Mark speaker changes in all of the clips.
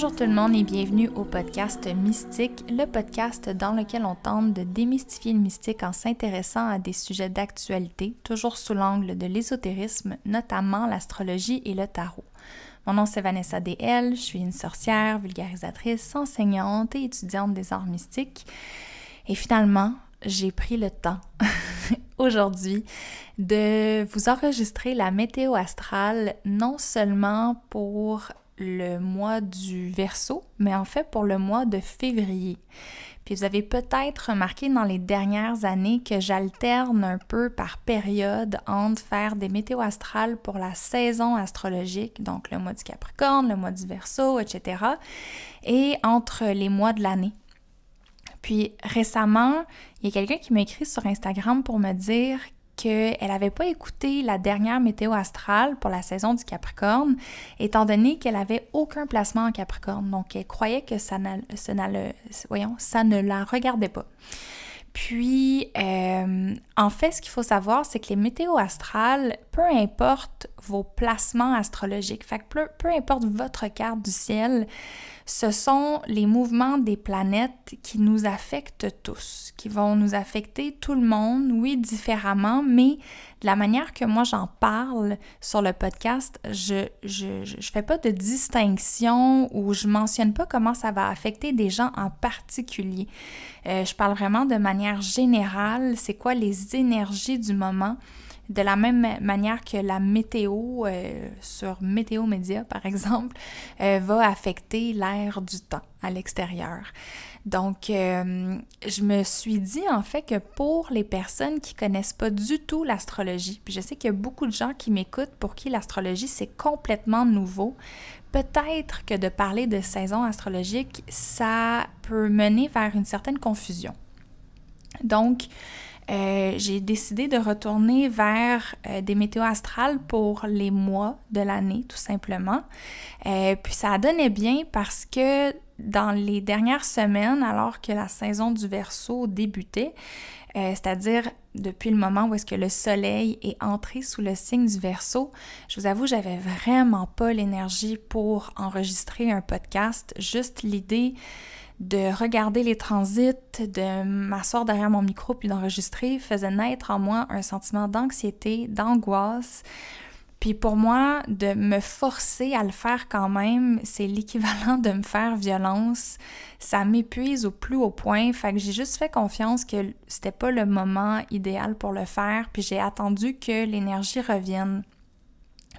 Speaker 1: Bonjour tout le monde et bienvenue au podcast Mystique, le podcast dans lequel on tente de démystifier le mystique en s'intéressant à des sujets d'actualité, toujours sous l'angle de l'ésotérisme, notamment l'astrologie et le tarot. Mon nom c'est Vanessa DL, je suis une sorcière, vulgarisatrice, enseignante et étudiante des arts mystiques. Et finalement, j'ai pris le temps aujourd'hui de vous enregistrer la météo astrale non seulement pour le mois du Verseau, mais en fait pour le mois de février. Puis vous avez peut-être remarqué dans les dernières années que j'alterne un peu par période entre faire des météos astrales pour la saison astrologique, donc le mois du Capricorne, le mois du Verseau, etc., et entre les mois de l'année. Puis récemment, il y a quelqu'un qui m'a écrit sur Instagram pour me dire qu'elle n'avait pas écouté la dernière météo astrale pour la saison du Capricorne, étant donné qu'elle avait aucun placement en Capricorne. Donc, elle croyait que ça, ça, voyons, ça ne la regardait pas. Puis, euh, en fait, ce qu'il faut savoir, c'est que les météos astrales, peu importe vos placements astrologiques, fait peu importe votre carte du ciel, ce sont les mouvements des planètes qui nous affectent tous, qui vont nous affecter tout le monde, oui, différemment, mais de la manière que moi j'en parle sur le podcast, je, je, fais pas de distinction ou je mentionne pas comment ça va affecter des gens en particulier. Euh, je parle vraiment de manière générale, c'est quoi les énergies du moment de la même manière que la météo euh, sur Météo Média, par exemple, euh, va affecter l'air du temps à l'extérieur. Donc, euh, je me suis dit en fait que pour les personnes qui connaissent pas du tout l'astrologie, puis je sais qu'il y a beaucoup de gens qui m'écoutent pour qui l'astrologie c'est complètement nouveau, peut-être que de parler de saison astrologique, ça peut mener vers une certaine confusion. Donc, euh, j'ai décidé de retourner vers euh, des météos astrales pour les mois de l'année, tout simplement. Euh, puis ça donné bien parce que dans les dernières semaines, alors que la saison du Verseau débutait, c'est-à-dire depuis le moment où est-ce que le soleil est entré sous le signe du Verseau, je vous avoue, j'avais vraiment pas l'énergie pour enregistrer un podcast. Juste l'idée de regarder les transits, de m'asseoir derrière mon micro puis d'enregistrer faisait naître en moi un sentiment d'anxiété, d'angoisse. Puis pour moi, de me forcer à le faire quand même, c'est l'équivalent de me faire violence. Ça m'épuise au plus haut point. Fait que j'ai juste fait confiance que c'était pas le moment idéal pour le faire. Puis j'ai attendu que l'énergie revienne.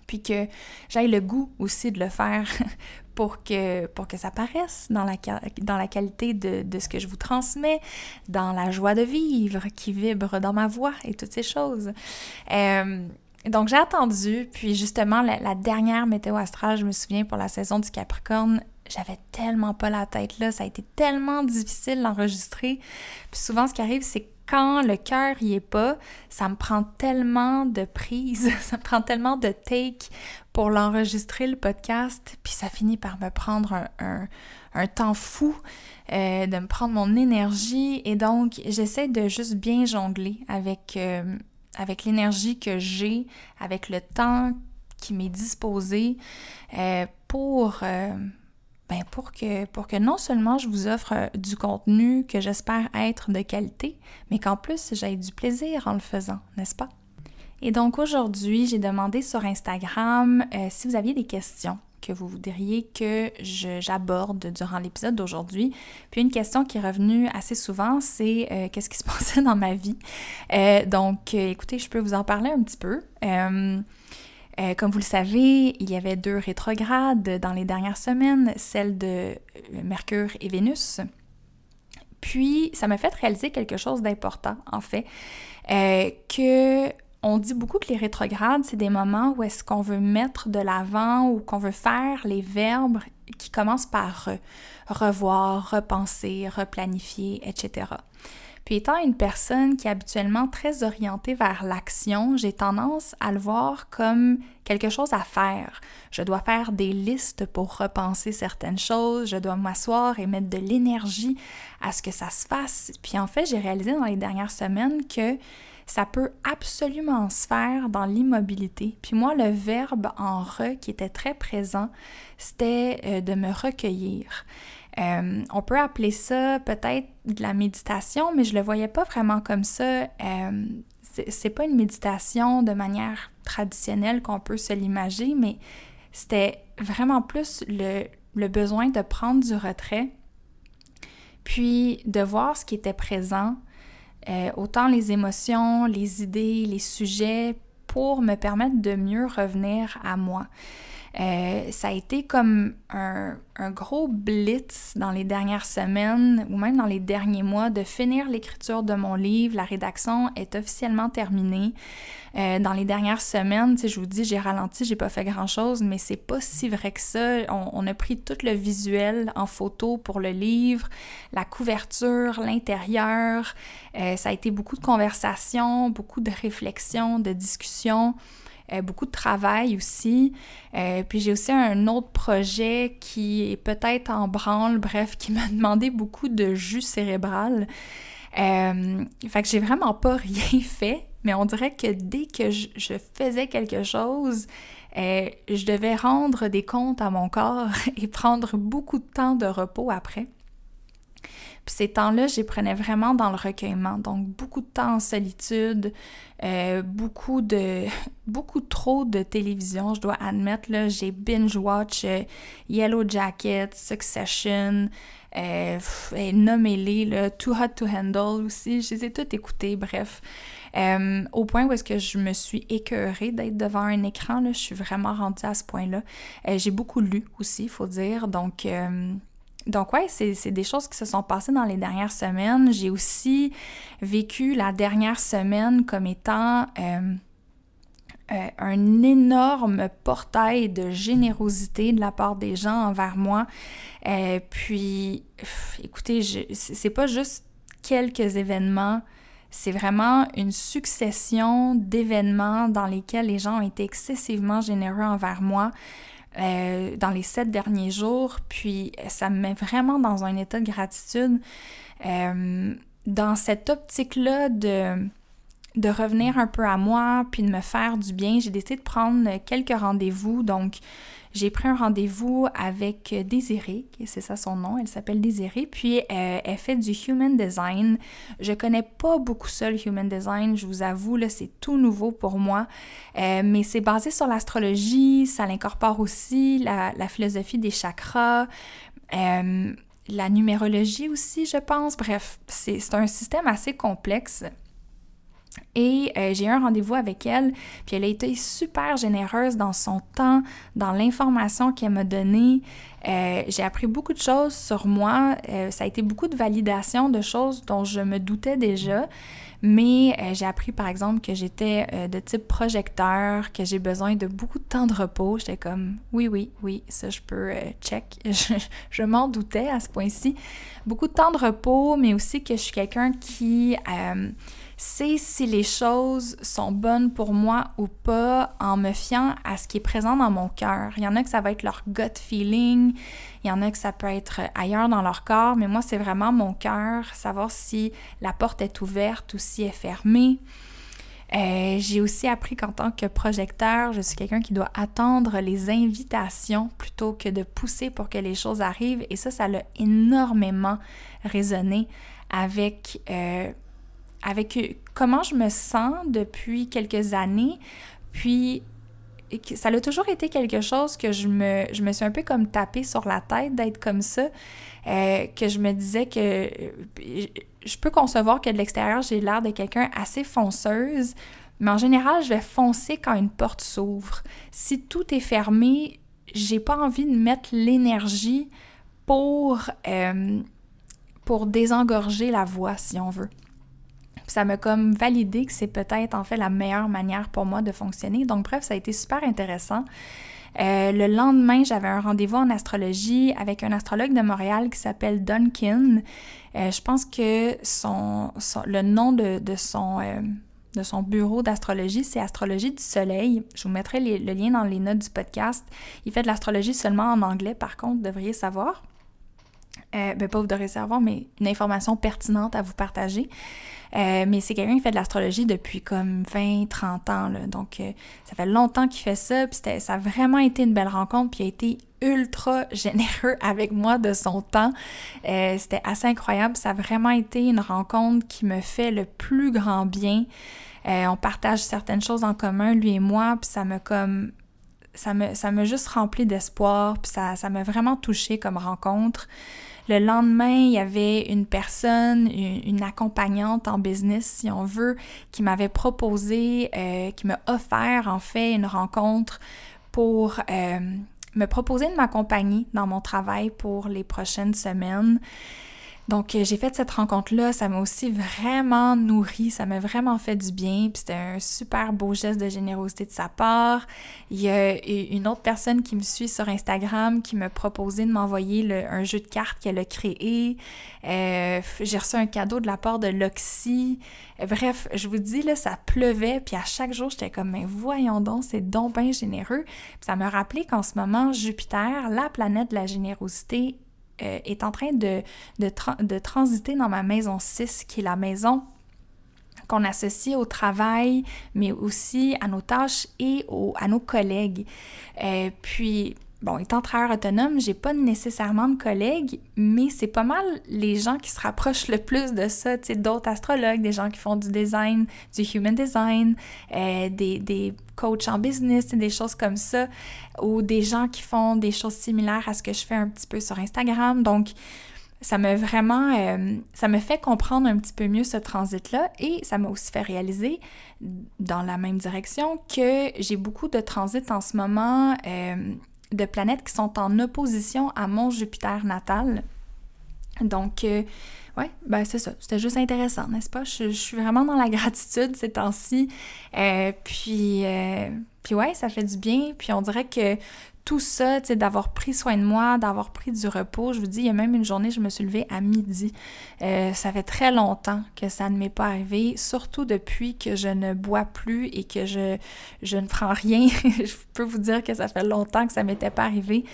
Speaker 1: Puis que j'aille le goût aussi de le faire pour que, pour que ça paraisse dans la, dans la qualité de, de, ce que je vous transmets, dans la joie de vivre qui vibre dans ma voix et toutes ces choses. Euh, donc j'ai attendu, puis justement la, dernière météo astrale, je me souviens pour la saison du Capricorne, j'avais tellement pas la tête là, ça a été tellement difficile d'enregistrer. Puis souvent ce qui arrive c'est que quand le cœur y est pas, ça me prend tellement de prise, ça me prend tellement de take pour l'enregistrer le podcast, puis ça finit par me prendre un, temps fou, euh, de me prendre mon énergie, et donc j'essaie de juste bien jongler avec, euh, avec l'énergie que j'ai, avec le temps qui m'est disposé euh, pour ben pour, que, pour que non seulement je vous offre euh, du contenu que j'espère être de qualité, mais qu'en plus j'aie du plaisir en le faisant, n'est-ce pas? Et donc aujourd'hui, j'ai demandé sur Instagram euh, si vous aviez des questions que vous voudriez que j'aborde durant l'épisode d'aujourd'hui. Puis une question qui est revenue assez souvent, c'est euh, qu'est-ce qui se passait dans ma vie? donc, écoutez, je peux vous en parler un petit peu. Euh, comme vous le savez, il y avait deux rétrogrades dans les dernières semaines, celle de euh, Mercure et Vénus. Puis, ça m'a fait réaliser quelque chose d'important, en fait, euh, que on dit beaucoup que les rétrogrades, c'est des moments où est-ce qu'on veut mettre de l'avant ou qu'on veut faire les verbes qui commencent par revoir, repenser, replanifier, etc. Puis étant une personne qui est habituellement très orientée vers l'action, j'ai tendance à le voir comme quelque chose à faire. Je dois faire des listes pour repenser certaines choses, je dois m'asseoir et mettre de l'énergie à ce que ça se fasse. Puis en fait, j'ai réalisé dans les dernières semaines que ça peut absolument se faire dans l'immobilité. Puis moi, le verbe en re qui était très présent, c'était euh, de me recueillir. Euh, on peut appeler ça peut-être de la méditation, mais je le voyais pas vraiment comme ça. Euh, c'est pas une méditation de manière traditionnelle qu'on peut se l'imager, mais c'était vraiment plus le, besoin de prendre du retrait, puis de voir ce qui était présent, euh, autant les émotions, les idées, les sujets, pour me permettre de mieux revenir à moi. Euh, ça a été comme un, gros blitz dans les dernières semaines ou même dans les derniers mois de finir l'écriture de mon livre. La rédaction est officiellement terminée. Euh, dans les dernières semaines, je vous dis, j'ai ralenti, j'ai pas fait grand-chose, mais c'est pas si vrai que ça. On, a pris tout le visuel en photo pour le livre, la couverture, l'intérieur. Euh, ça a été beaucoup de conversations, beaucoup de réflexions, de discussions. Euh, beaucoup de travail aussi. Euh, puis j'ai aussi un autre projet qui est peut-être en branle, bref, qui m'a demandé beaucoup de jus cérébral. Euh, fait que j'ai vraiment pas rien fait, mais on dirait que dès que je, je faisais quelque chose, je devais rendre des comptes à mon corps et prendre beaucoup de temps de repos après. Ces temps-là, j'y prenais vraiment dans le recueillement. Donc, beaucoup de temps en solitude, euh, beaucoup de... beaucoup trop de télévision, je dois admettre. Là, j'ai binge-watch euh, Yellow Jacket, Succession, euh, nommez-les, Too Hot to Handle aussi. Je les ai toutes écoutées, bref. Euh, au point où est-ce que je me suis écœurée d'être devant un écran, là, je suis vraiment rendue à ce point-là. j'ai beaucoup lu aussi, il faut dire, donc donc ouais, c'est des choses qui se sont passées dans les dernières semaines. J'ai aussi vécu la dernière semaine comme étant euh, euh, un énorme portail de générosité de la part des gens envers moi. Euh, puis, écoutez, c'est pas juste quelques événements, c'est vraiment une succession d'événements dans lesquels les gens ont été excessivement généreux envers moi. Euh, dans les sept derniers jours, puis ça me met vraiment dans un état de gratitude. Euh, dans cette optique-là de, de revenir un peu à moi, puis de me faire du bien, j'ai décidé de prendre quelques rendez-vous. Donc, j'ai pris un rendez-vous avec Désirée, c'est ça son nom, elle s'appelle Désirée, puis euh, elle fait du Human Design. Je connais pas beaucoup ça, Human Design, je vous avoue, là, c'est tout nouveau pour moi, euh, mais c'est basé sur l'astrologie, ça l'incorpore aussi, la, philosophie des chakras, euh, la numérologie aussi, je pense. Bref, c'est un système assez complexe. Et euh, j'ai eu un rendez-vous avec elle, puis elle a été super généreuse dans son temps, dans l'information qu'elle m'a donnée. Euh, j'ai appris beaucoup de choses sur moi. Euh, ça a été beaucoup de validation de choses dont je me doutais déjà. Mais j'ai appris par exemple que j'étais de type projecteur, que j'ai besoin de beaucoup de temps de repos. J'étais comme oui, oui, oui, ça je peux check. je, je m'en doutais à ce point-ci. Beaucoup de temps de repos, mais aussi que je suis quelqu'un qui c'est si les choses sont bonnes pour moi ou pas en me fiant à ce qui est présent dans mon cœur. Il y en a que ça va être leur gut feeling, il y en a que ça peut être ailleurs dans leur corps, mais moi, c'est vraiment mon cœur, savoir si la porte est ouverte ou si elle est fermée. Euh, j'ai aussi appris qu'en tant que projecteur, je suis quelqu'un qui doit attendre les invitations plutôt que de pousser pour que les choses arrivent. Et ça, ça l'a énormément résonné avec euh, avec euh, comment je me sens depuis quelques années. Puis ça a toujours été quelque chose que je me, je me suis un peu comme tapé sur la tête d'être comme ça, euh, que je me disais que euh, je peux concevoir que de l'extérieur, j'ai l'air de quelqu'un assez fonceuse, mais en général, je vais foncer quand une porte s'ouvre. Si tout est fermé, j'ai pas envie de mettre l'énergie pour, pour désengorger la voie, si on veut ça m'a comme validé que c'est peut-être en fait la meilleure manière pour moi de fonctionner. Donc bref, ça a été super intéressant. Euh, le lendemain, j'avais un rendez-vous en astrologie avec un astrologue de Montréal qui s'appelle Duncan. Euh, je pense que son, le nom de, son, euh, de son bureau d'astrologie, c'est Astrologie du Soleil. Je vous mettrai le lien dans les notes du podcast. Il fait de l'astrologie seulement en anglais, par contre, vous devriez savoir. Euh, ben pas vous devriez savoir, mais une information pertinente à vous partager. Euh, mais c'est quelqu'un qui fait de l'astrologie depuis comme 20-30 ans. Là. Donc, euh, ça fait longtemps qu'il fait ça. Puis ça a vraiment été une belle rencontre. Puis il a été ultra généreux avec moi de son temps. Euh, c'était assez incroyable. Ça a vraiment été une rencontre qui me fait le plus grand bien. on partage certaines choses en commun, lui et moi. Puis ça me comme... Ça me, m'a juste rempli d'espoir. Puis ça, m'a vraiment touché comme rencontre. Le lendemain, il y avait une personne, une, accompagnante en business, si on veut, qui m'avait proposé, euh, qui m'a offert en fait une rencontre pour euh, me proposer de m'accompagner dans mon travail pour les prochaines semaines. Donc, euh, j'ai fait cette rencontre-là, ça m'a aussi vraiment nourri, ça m'a vraiment fait du bien, puis c'était un super beau geste de générosité de sa part. Il y a une autre personne qui me suit sur Instagram qui m'a proposé de m'envoyer un jeu de cartes qu'elle a créé. Euh, j'ai reçu un cadeau de la part de Loxy. Bref, je vous dis, là, ça pleuvait, puis à chaque jour, j'étais comme, mais voyons donc, c'est donc bien généreux. Puis ça me rappelait qu'en ce moment, Jupiter, la planète de la générosité, euh, est en train de, transiter dans ma maison 6, qui est la maison qu'on associe au travail, mais aussi à nos tâches et à nos collègues. Euh, puis, bon, étant travailleur autonome, j'ai pas nécessairement de collègues, mais c'est pas mal les gens qui se rapprochent le plus de ça, tu sais, d'autres astrologues, des gens qui font du design, du human design, euh, des, des coachs en business, des choses comme ça, ou des gens qui font des choses similaires à ce que je fais un petit peu sur Instagram. Donc, ça m'a vraiment, euh, ça me fait comprendre un petit peu mieux ce transit-là et ça m'a aussi fait réaliser dans la même direction que j'ai beaucoup de transits en ce moment euh, de planètes qui sont en opposition à mon Jupiter natal. Donc, euh, ouais, ben c'est ça. C'était juste intéressant, n'est-ce pas? Je, suis vraiment dans la gratitude ces temps-ci. Euh, puis, euh, puis ouais, ça fait du bien. Puis on dirait que tout ça, d'avoir pris soin de moi, d'avoir pris du repos. Je vous dis, il y a même une journée, je me suis levée à midi. Euh, ça fait très longtemps que ça ne m'est pas arrivé, surtout depuis que je ne bois plus et que je, je ne prends rien. je peux vous dire que ça fait longtemps que ça m'était pas arrivé.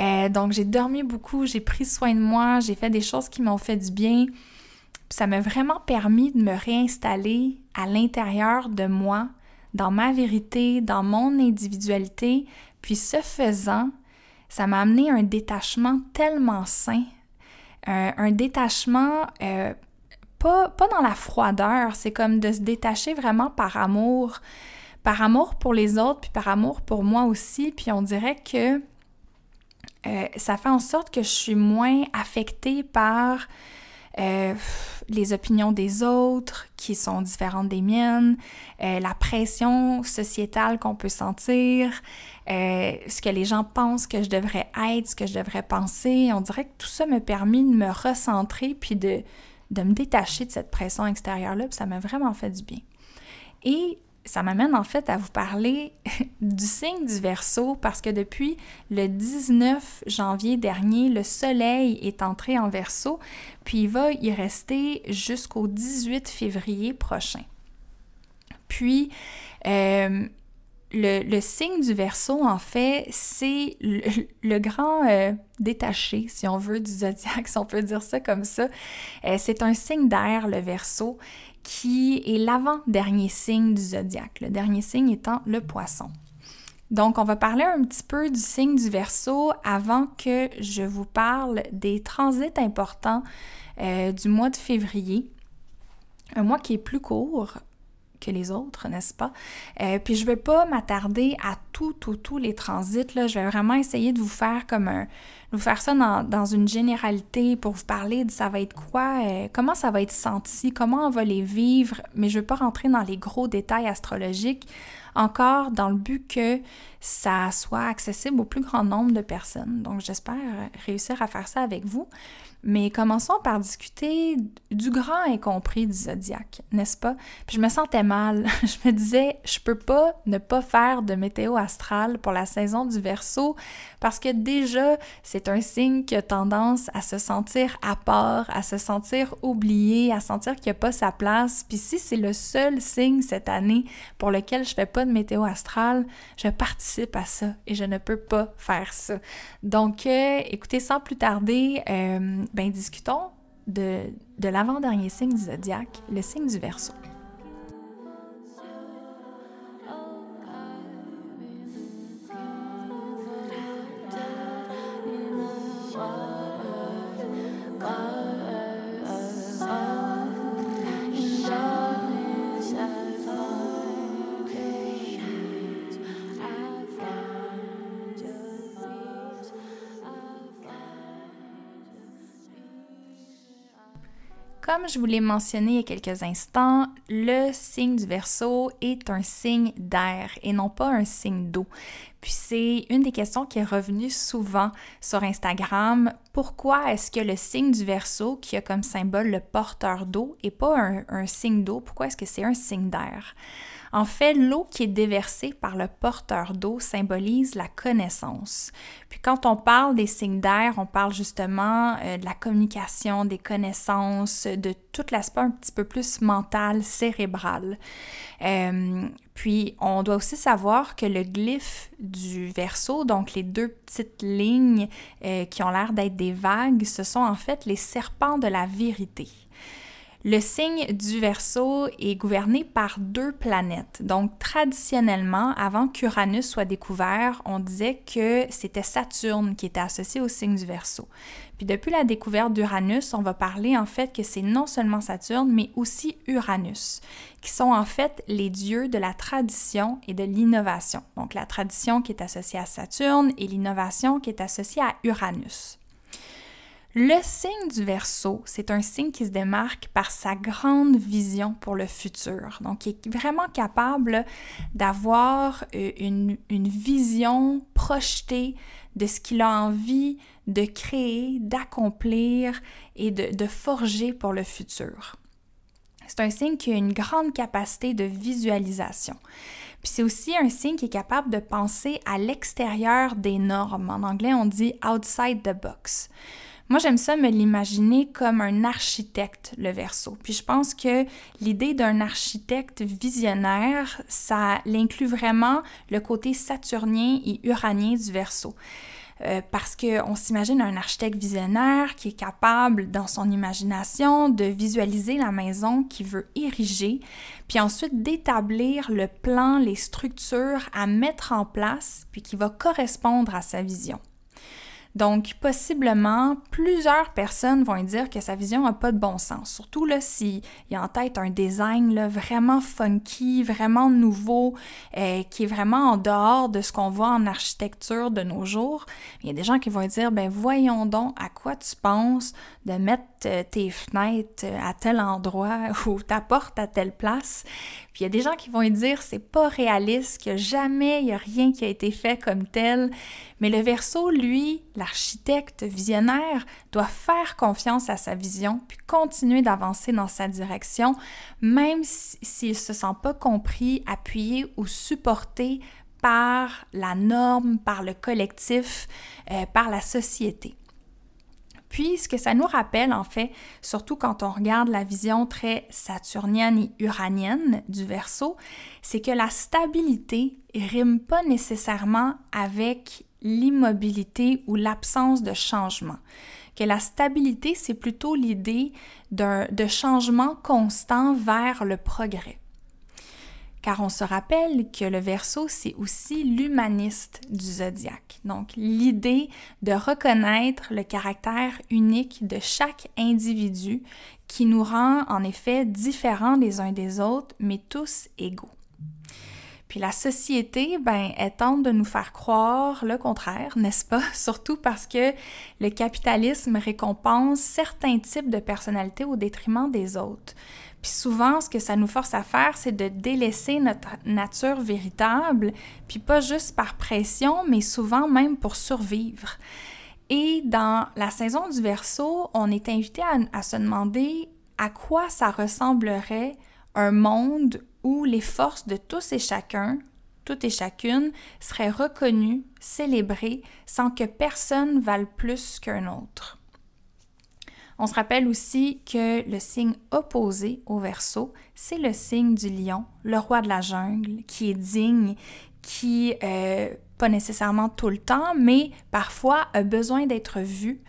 Speaker 1: Euh, donc, j'ai dormi beaucoup, j'ai pris soin de moi, j'ai fait des choses qui m'ont fait du bien. Ça m'a vraiment permis de me réinstaller à l'intérieur de moi, dans ma vérité, dans mon individualité, puis ce faisant, ça m'a amené un détachement tellement sain, un, détachement euh, pas, dans la froideur, c'est comme de se détacher vraiment par amour, par amour pour les autres, puis par amour pour moi aussi, puis on dirait que euh, ça fait en sorte que je suis moins affectée par euh, les opinions des autres qui sont différentes des miennes, euh, la pression sociétale qu'on peut sentir, euh, ce que les gens pensent que je devrais être, ce que je devrais penser. On dirait que tout ça m'a permis de me recentrer puis de, de me détacher de cette pression extérieure-là, puis ça m'a vraiment fait du bien. Et ça m'amène en fait à vous parler du signe du Verseau parce que depuis le 19 janvier dernier, le Soleil est entré en Verseau, puis il va y rester jusqu'au 18 février prochain. Puis, euh, le, signe du Verseau, en fait, c'est le, grand euh, détaché, si on veut, du zodiaque, si on peut dire ça comme ça. Euh, c'est un signe d'air, le Verseau, qui est l'avant-dernier signe du zodiaque, le dernier signe étant le poisson. Donc, on va parler un petit peu du signe du Verseau avant que je vous parle des transits importants euh, du mois de février. Un mois qui est plus court que les autres, n'est-ce pas? Euh, puis je ne vais pas m'attarder à tout, tout, tous les transits. Là. Je vais vraiment essayer de vous faire comme un, vous faire ça dans, une généralité pour vous parler de ça va être quoi, euh, comment ça va être senti, comment on va les vivre, mais je ne vais pas rentrer dans les gros détails astrologiques, encore dans le but que ça soit accessible au plus grand nombre de personnes. Donc j'espère réussir à faire ça avec vous. Mais commençons par discuter du grand incompris du zodiaque, n'est-ce pas? Puis je me sentais mal. je me disais, je peux pas ne pas faire de météo astrale pour la saison du Verseau parce que déjà, c'est un signe qui a tendance à se sentir à part, à se sentir oublié, à sentir qu'il n'y a pas sa place. Puis si c'est le seul signe cette année pour lequel je fais pas de météo astrale, je participe à ça et je ne peux pas faire ça. Donc, euh, écoutez, sans plus tarder, euh, ben discutons de, de l'avant-dernier signe du zodiaque, le signe du Verseau. Comme je vous l'ai mentionné il y a quelques instants, le signe du Verseau est un signe d'air et non pas un signe d'eau. Puis c'est une des questions qui est revenue souvent sur Instagram. Pourquoi est-ce que le signe du Verseau, qui a comme symbole le porteur d'eau, et pas un signe d'eau, pourquoi est-ce que c'est un signe d'air? En fait, l'eau qui est déversée par le porteur d'eau symbolise la connaissance. Puis quand on parle des signes d'air, on parle justement euh, de la communication, des connaissances, de tout l'aspect un petit peu plus mental, cérébral. Euh, puis on doit aussi savoir que le glyphe du verso, donc les deux petites lignes euh, qui ont l'air d'être des vagues, ce sont en fait les serpents de la vérité. Le signe du Verseau est gouverné par deux planètes. Donc, traditionnellement, avant qu'Uranus soit découvert, on disait que c'était Saturne qui était associé au signe du Verseau. Puis depuis la découverte d'Uranus, on va parler en fait que c'est non seulement Saturne, mais aussi Uranus, qui sont en fait les dieux de la tradition et de l'innovation. Donc la tradition qui est associée à Saturne et l'innovation qui est associée à Uranus. Le signe du Verseau, c'est un signe qui se démarque par sa grande vision pour le futur. Donc, il est vraiment capable d'avoir euh, une, vision projetée de ce qu'il a envie de créer, d'accomplir et de, de forger pour le futur. C'est un signe qui a une grande capacité de visualisation. Puis c'est aussi un signe qui est capable de penser à l'extérieur des normes. En anglais, on dit outside the box. Moi, j'aime ça me l'imaginer comme un architecte, le verso. Puis je pense que l'idée d'un architecte visionnaire, ça l'inclut vraiment le côté saturnien et uranien du verso. Euh, parce qu'on s'imagine un architecte visionnaire qui est capable, dans son imagination, de visualiser la maison qu'il veut ériger, puis ensuite d'établir le plan, les structures à mettre en place, puis qui va correspondre à sa vision. Donc, possiblement, plusieurs personnes vont dire que sa vision n'a pas de bon sens. Surtout là, s'il y a en tête un design là, vraiment funky, vraiment nouveau, euh, qui est vraiment en dehors de ce qu'on voit en architecture de nos jours. Il y a des gens qui vont dire, ben voyons donc à quoi tu penses de mettre euh, tes fenêtres euh, à tel endroit ou ta porte à telle place. Puis il y a des gens qui vont dire c'est pas réaliste, que jamais il y a rien qui a été fait comme tel. Mais le verso, lui, l'architecte visionnaire, doit faire confiance à sa vision puis continuer d'avancer dans sa direction, même s'il ne se sent pas compris, appuyé ou supporté par la norme, par le collectif, euh, par la société. Puis, ce que ça nous rappelle, en fait, surtout quand on regarde la vision très saturnienne et uranienne du verso, c'est que la stabilité rime pas nécessairement avec l'immobilité ou l'absence de changement. Que la stabilité, c'est plutôt l'idée de changement constant vers le progrès car on se rappelle que le verso, c'est aussi l'humaniste du zodiaque. Donc, l'idée de reconnaître le caractère unique de chaque individu qui nous rend en effet différents les uns des autres, mais tous égaux. Puis la société, ben, elle tente de nous faire croire le contraire, n'est-ce pas? Surtout parce que le capitalisme récompense certains types de personnalités au détriment des autres. Puis souvent, ce que ça nous force à faire, c'est de délaisser notre nature véritable, puis pas juste par pression, mais souvent même pour survivre. Et dans la saison du Verseau, on est invité à, se demander à quoi ça ressemblerait un monde où les forces de tous et chacun, toutes et chacune, seraient reconnues, célébrées, sans que personne vale plus qu'un autre. On se rappelle aussi que le signe opposé au Verseau, c'est le signe du lion, le roi de la jungle, qui est digne, qui, euh, pas nécessairement tout le temps, mais parfois a besoin d'être vu.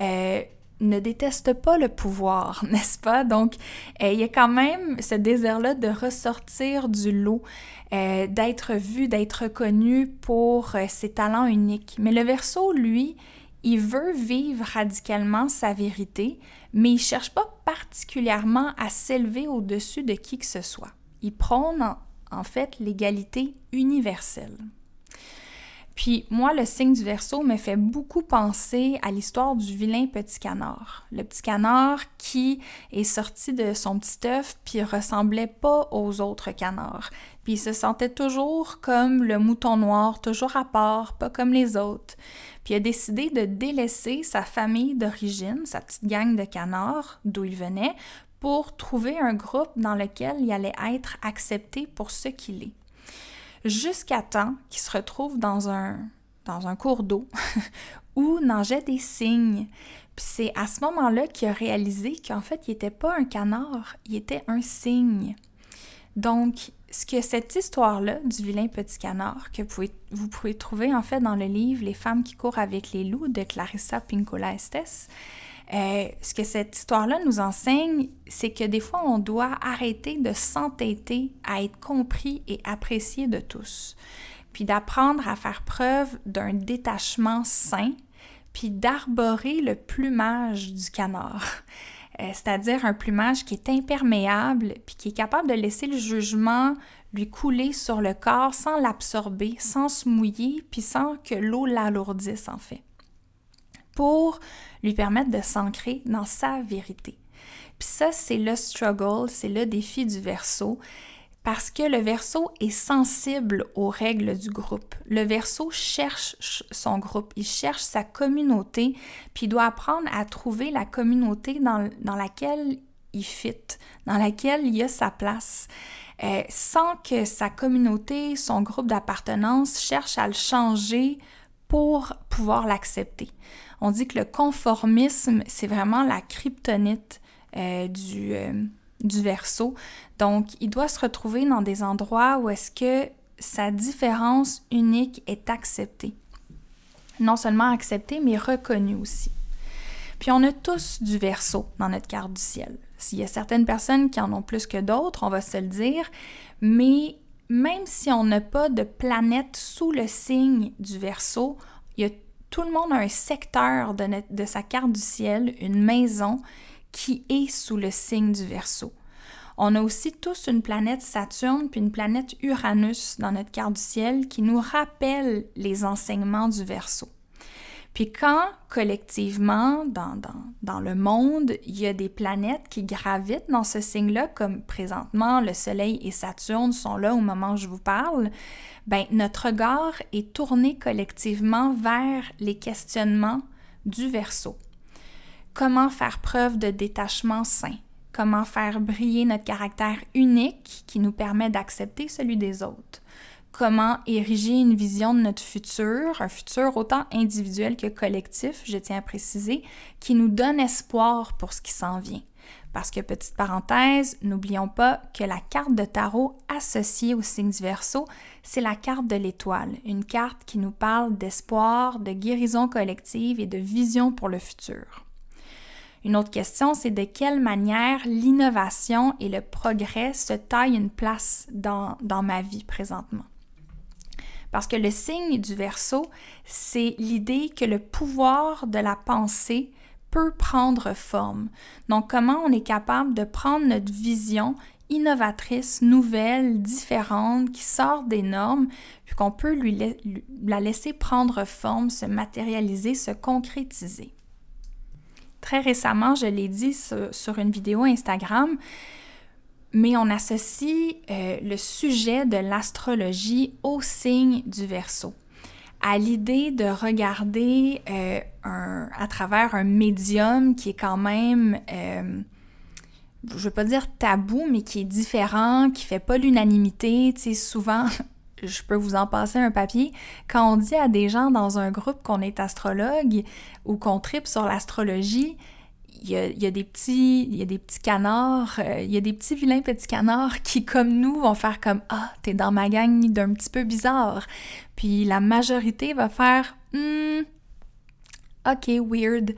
Speaker 1: Euh, ne déteste pas le pouvoir, n'est-ce pas? Donc, euh, il y a quand même ce désir-là de ressortir du lot, d'être vu, d'être reconnu pour ses talents uniques. Mais le verso, lui, il veut vivre radicalement sa vérité, mais il cherche pas particulièrement à s'élever au-dessus de qui que ce soit. Il prône en fait l'égalité universelle. Puis moi, le signe du Verseau me fait beaucoup penser à l'histoire du vilain petit canard. Le petit canard qui est sorti de son petit œuf puis ressemblait pas aux autres canards. Puis il se sentait toujours comme le mouton noir, toujours à part, pas comme les autres. Il a décidé de délaisser sa famille d'origine, sa petite gang de canards d'où il venait, pour trouver un groupe dans lequel il allait être accepté pour ce qu'il est jusqu'à temps qu'il se retrouve dans un, dans un cours d'eau où nageaient des cygnes. Puis c'est à ce moment-là qu'il a réalisé qu'en fait, il n'était pas un canard, il était un cygne. Donc, ce que cette histoire-là du vilain petit canard, que vous pouvez, trouver en fait dans le livre Les femmes qui courent avec les loups de Clarissa Pinkola Estes, euh, ce que cette histoire-là nous enseigne, c'est que des fois, on doit arrêter de s'entêter à être compris et apprécié de tous, puis d'apprendre à faire preuve d'un détachement sain, puis d'arborer le plumage du canard. Euh, c'est-à-dire un plumage qui est imperméable, puis qui est capable de laisser le jugement lui couler sur le corps sans l'absorber, sans se mouiller, puis sans que l'eau l'alourdisse en fait pour lui permettre de s'ancrer dans sa vérité. Puis ça, c'est le struggle, c'est le défi du verso, parce que le verso est sensible aux règles du groupe. Le verso cherche son groupe, il cherche sa communauté, puis il doit apprendre à trouver la communauté dans, laquelle il fit, dans laquelle il a sa place, euh, sans que sa communauté, son groupe d'appartenance cherche à le changer pour pouvoir l'accepter. On dit que le conformisme, c'est vraiment la kryptonite euh, du, euh, du verso. Donc, il doit se retrouver dans des endroits où est-ce que sa différence unique est acceptée. Non seulement acceptée, mais reconnue aussi. Puis on a tous du verso dans notre carte du ciel. S'il y a certaines personnes qui en ont plus que d'autres, on va se le dire, mais même si on n'a pas de planète sous le signe du verso, il tout le monde a un secteur de, de sa carte du ciel, une maison qui est sous le signe du Verseau. On a aussi tous une planète Saturne puis une planète Uranus dans notre carte du ciel qui nous rappellent les enseignements du Verseau. Puis quand collectivement, dans, dans, dans, le monde, il y a des planètes qui gravitent dans ce signe-là, comme présentement le Soleil et Saturne sont là au moment où je vous parle, ben, notre regard est tourné collectivement vers les questionnements du verso. Comment faire preuve de détachement sain? Comment faire briller notre caractère unique qui nous permet d'accepter celui des autres? Comment ériger une vision de notre futur, un futur autant individuel que collectif, je tiens à préciser, qui nous donne espoir pour ce qui s'en vient? Parce que, petite parenthèse, n'oublions pas que la carte de tarot associée au signe du Verseau, c'est la carte de l'étoile, une carte qui nous parle d'espoir, de guérison collective et de vision pour le futur. Une autre question, c'est de quelle manière l'innovation et le progrès se taillent une place dans, ma vie présentement? Parce que le signe du Verseau, c'est l'idée que le pouvoir de la pensée peut prendre forme. Donc, comment on est capable de prendre notre vision innovatrice, nouvelle, différente, qui sort des normes, puis qu'on peut lui, la laisser prendre forme, se matérialiser, se concrétiser? Très récemment, je l'ai dit sur, une vidéo Instagram, mais on associe euh, le sujet de l'astrologie au signe du Verseau. à l'idée de regarder euh, à travers un médium qui est quand même, euh, je veux pas dire tabou, mais qui est différent, qui fait pas l'unanimité. Tu sais, souvent, je peux vous en passer un papier, quand on dit à des gens dans un groupe qu'on est astrologue ou qu'on tripe sur l'astrologie, il y, a, des petits, il y a des petits canards, euh, il y a des petits vilains petits canards qui, comme nous, vont faire comme Ah, t'es dans ma gang d'un petit peu bizarre. Puis la majorité va faire hmm, Ok, weird.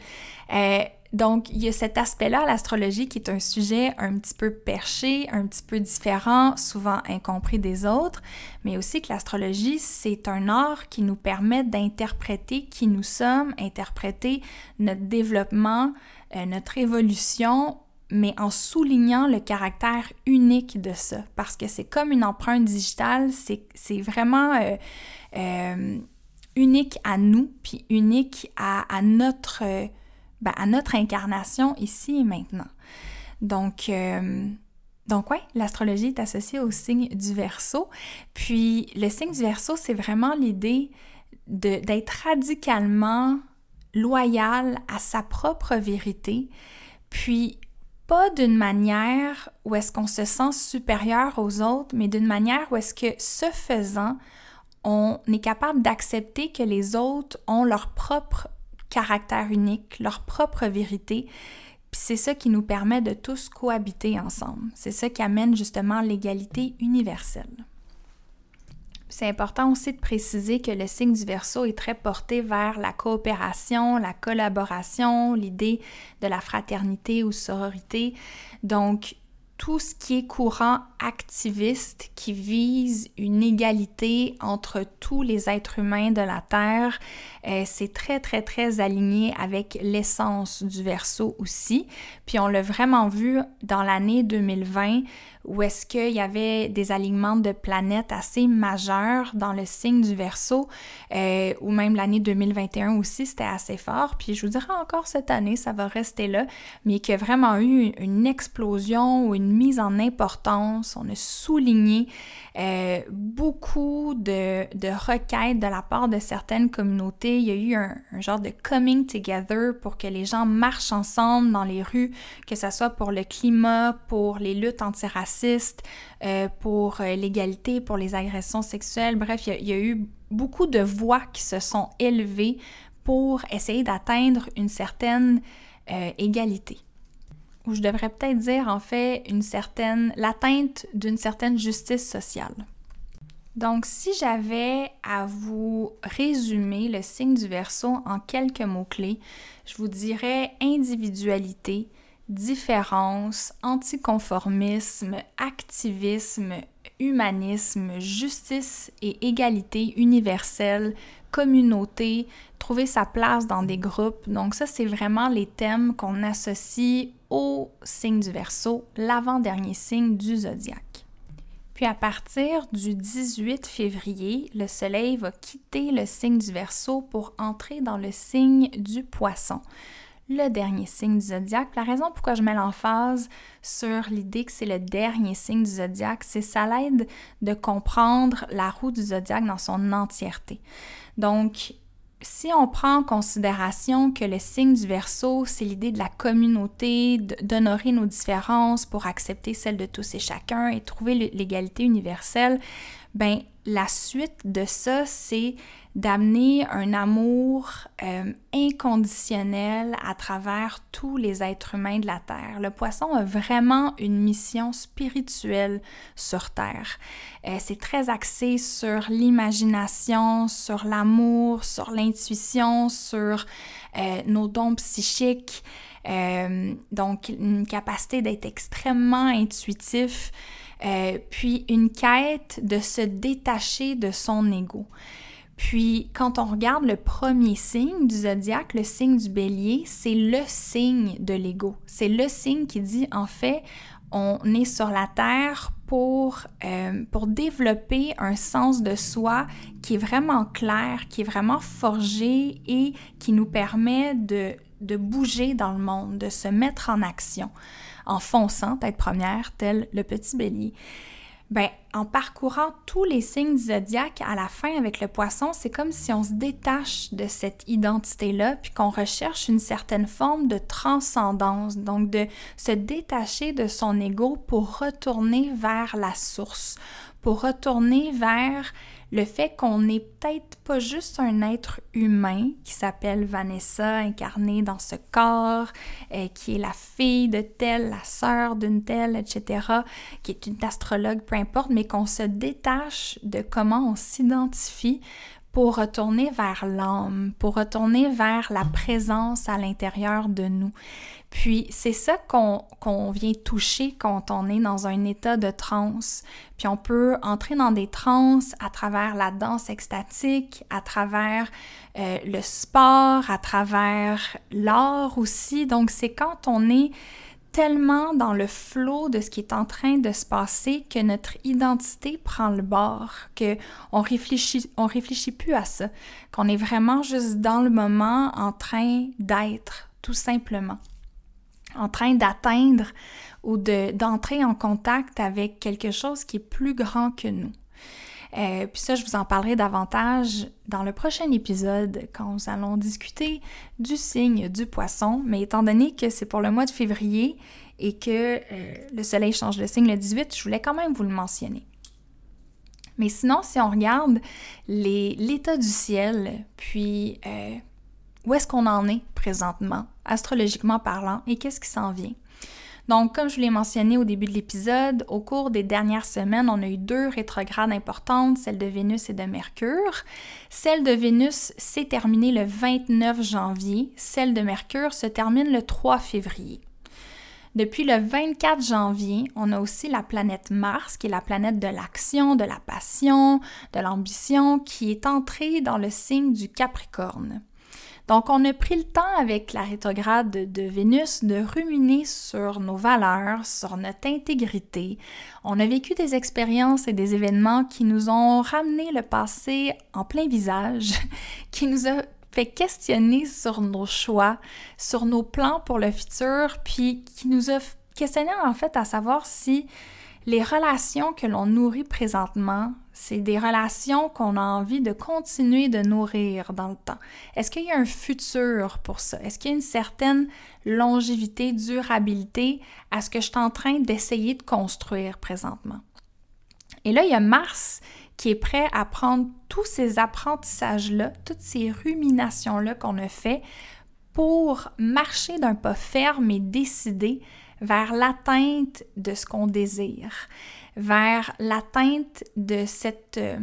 Speaker 1: Euh, donc, il y a cet aspect-là à l'astrologie qui est un sujet un petit peu perché, un petit peu différent, souvent incompris des autres, mais aussi que l'astrologie, c'est un art qui nous permet d'interpréter qui nous sommes, interpréter notre développement, euh, notre évolution, mais en soulignant le caractère unique de ça, parce que c'est comme une empreinte digitale, c'est vraiment euh, euh, unique à nous, puis unique à, notre, ben, à notre incarnation ici et maintenant. Donc, donc ouais, l'astrologie est associée au signe du Verseau. Puis le signe du Verseau, c'est vraiment l'idée d'être radicalement loyal à sa propre vérité, puis pas d'une manière où est-ce qu'on se sent supérieur aux autres, mais d'une manière où est-ce que ce faisant, on est capable d'accepter que les autres ont leur propre caractère unique, leur propre vérité, puis c'est ça qui nous permet de tous cohabiter ensemble. C'est ça qui amène justement l'égalité universelle. C'est important aussi de préciser que le signe du verso est très porté vers la coopération, la collaboration, l'idée de la fraternité ou sororité. Donc, tout ce qui est courant activiste qui vise une égalité entre tous les êtres humains de la Terre, euh, c'est très, très, très aligné avec l'essence du verso aussi. Puis on l'a vraiment vu dans l'année 2020 où est-ce qu'il y avait des alignements de planètes assez majeurs dans le signe du Verseau, euh, ou même l'année 2021 aussi, c'était assez fort. Puis je vous dirais encore cette année, ça va rester là, mais qu'il y a vraiment eu une explosion ou une mise en importance. On a souligné euh, beaucoup de, requêtes de la part de certaines communautés. Il y a eu un, genre de coming together pour que les gens marchent ensemble dans les rues, que ce soit pour le climat, pour les luttes antiracistes euh, pour euh, l'égalité, pour les agressions sexuelles. Bref, il y, a eu beaucoup de voix qui se sont élevées pour essayer d'atteindre une certaine égalité. Ou je devrais peut-être dire en fait une certaine l'atteinte d'une certaine justice sociale. Donc si j'avais à vous résumer le signe du Verseau en quelques mots-clés, je vous dirais individualité, différence, anticonformisme, activisme, humanisme, justice et égalité universelle, communauté, trouver sa place dans des groupes. Donc ça, c'est vraiment les thèmes qu'on associe au signe du Verseau, l'avant-dernier signe du zodiaque. Puis à partir du 18 février, le Soleil va quitter le signe du Verseau pour entrer dans le signe du Poisson le dernier signe du zodiaque. La raison pourquoi je mets l'emphase sur l'idée que c'est le dernier signe du zodiaque, c'est ça l'aide de comprendre la roue du zodiaque dans son entièreté. Donc, si on prend en considération que le signe du Verseau, c'est l'idée de la communauté, d'honorer nos différences pour accepter celles de tous et chacun et trouver l'égalité universelle, ben la suite de ça, c'est d'amener un amour euh, inconditionnel à travers tous les êtres humains de la Terre. Le poisson a vraiment une mission spirituelle sur Terre. Euh, c'est très axé sur l'imagination, sur l'amour, sur l'intuition, sur euh, nos dons psychiques. donc, une capacité d'être extrêmement intuitif, puis une quête de se détacher de son ego. Puis quand on regarde le premier signe du zodiaque, le signe du bélier, c'est le signe de l'ego. C'est le signe qui dit en fait, on est sur la terre pour, euh, pour développer un sens de soi qui est vraiment clair, qui est vraiment forgé et qui nous permet de bouger dans le monde, de se mettre en action en fonçant tête première, tel le petit bélier. Ben, en parcourant tous les signes du zodiaque à la fin avec le poisson, c'est comme si on se détache de cette identité-là, puis qu'on recherche une certaine forme de transcendance, donc de se détacher de son ego pour retourner vers la source, pour retourner vers le fait qu'on n'est peut-être pas juste un être humain qui s'appelle Vanessa, incarné dans ce corps, euh, qui est la fille de telle, la sœur d'une telle, etc., qui est une astrologue, peu importe, mais qu'on se détache de comment on s'identifie pour retourner vers l'âme, pour retourner vers la présence à l'intérieur de nous. Puis c'est ça qu'on vient toucher quand on est dans un état de transe. Puis on peut entrer dans des transes à travers la danse extatique, à travers euh, le sport, à travers l'art aussi. Donc c'est quand on est tellement dans le flot de ce qui est en train de se passer que notre identité prend le bord, que on réfléchit, on réfléchit plus à ça, qu'on est vraiment juste dans le moment en train d'être, tout simplement en train d'atteindre ou d'entrer en contact avec quelque chose qui est plus grand que nous. Euh, puis ça, je vous en parlerai davantage dans le prochain épisode quand nous allons discuter du signe du poisson. Mais étant donné que c'est pour le mois de février et que euh, le soleil change de signe le 18, je voulais quand même vous le mentionner. Mais sinon, si on regarde l'état du ciel, puis euh, où est-ce qu'on en est présentement, astrologiquement parlant, et qu'est-ce qui s'en vient? Donc, comme je vous l'ai mentionné au début de l'épisode, au cours des dernières semaines, on a eu deux rétrogrades importantes, celle de Vénus et de Mercure. Celle de Vénus s'est terminée le 29 janvier, celle de Mercure se termine le 3 février. Depuis le 24 janvier, on a aussi la planète Mars, qui est la planète de l'action, de la passion, de l'ambition, qui est entrée dans le signe du Capricorne. Donc, on a pris le temps avec la rétrograde de, Vénus de ruminer sur nos valeurs, sur notre intégrité. On a vécu des expériences et des événements qui nous ont ramené le passé en plein visage, qui nous a fait questionner sur nos choix, sur nos plans pour le futur, puis qui nous a questionné en fait à savoir si les relations que l'on nourrit présentement, c'est des relations qu'on a envie de continuer de nourrir dans le temps. Est-ce qu'il y a un futur pour ça? Est-ce qu'il y a une certaine longévité, durabilité à ce que je suis en train d'essayer de construire présentement? Et là, il y a Mars qui est prêt à prendre tous ces apprentissages-là, toutes ces ruminations-là qu'on a fait pour marcher d'un pas ferme et décidé vers l'atteinte de ce qu'on désire, vers l'atteinte de cette... Euh,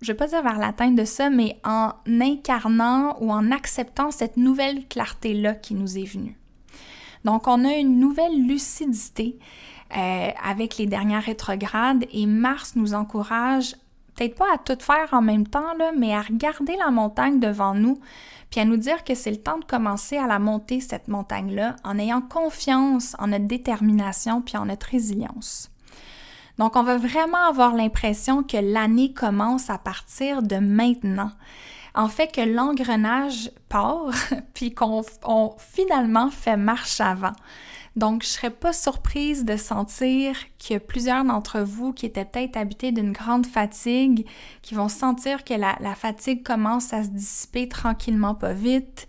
Speaker 1: je ne vais pas dire vers l'atteinte de ça, mais en incarnant ou en acceptant cette nouvelle clarté-là qui nous est venue. Donc, on a une nouvelle lucidité euh, avec les dernières rétrogrades et Mars nous encourage peut-être pas à tout faire en même temps, là, mais à regarder la montagne devant nous, puis à nous dire que c'est le temps de commencer à la monter, cette montagne-là, en ayant confiance en notre détermination puis en notre résilience. Donc, on va vraiment avoir l'impression que l'année commence à partir de maintenant. En fait, que l'engrenage part, puis qu'on finalement fait marche avant. Donc, je serais pas surprise de sentir que plusieurs d'entre vous qui étaient peut-être habités d'une grande fatigue, qui vont sentir que la, fatigue commence à se dissiper tranquillement, pas vite.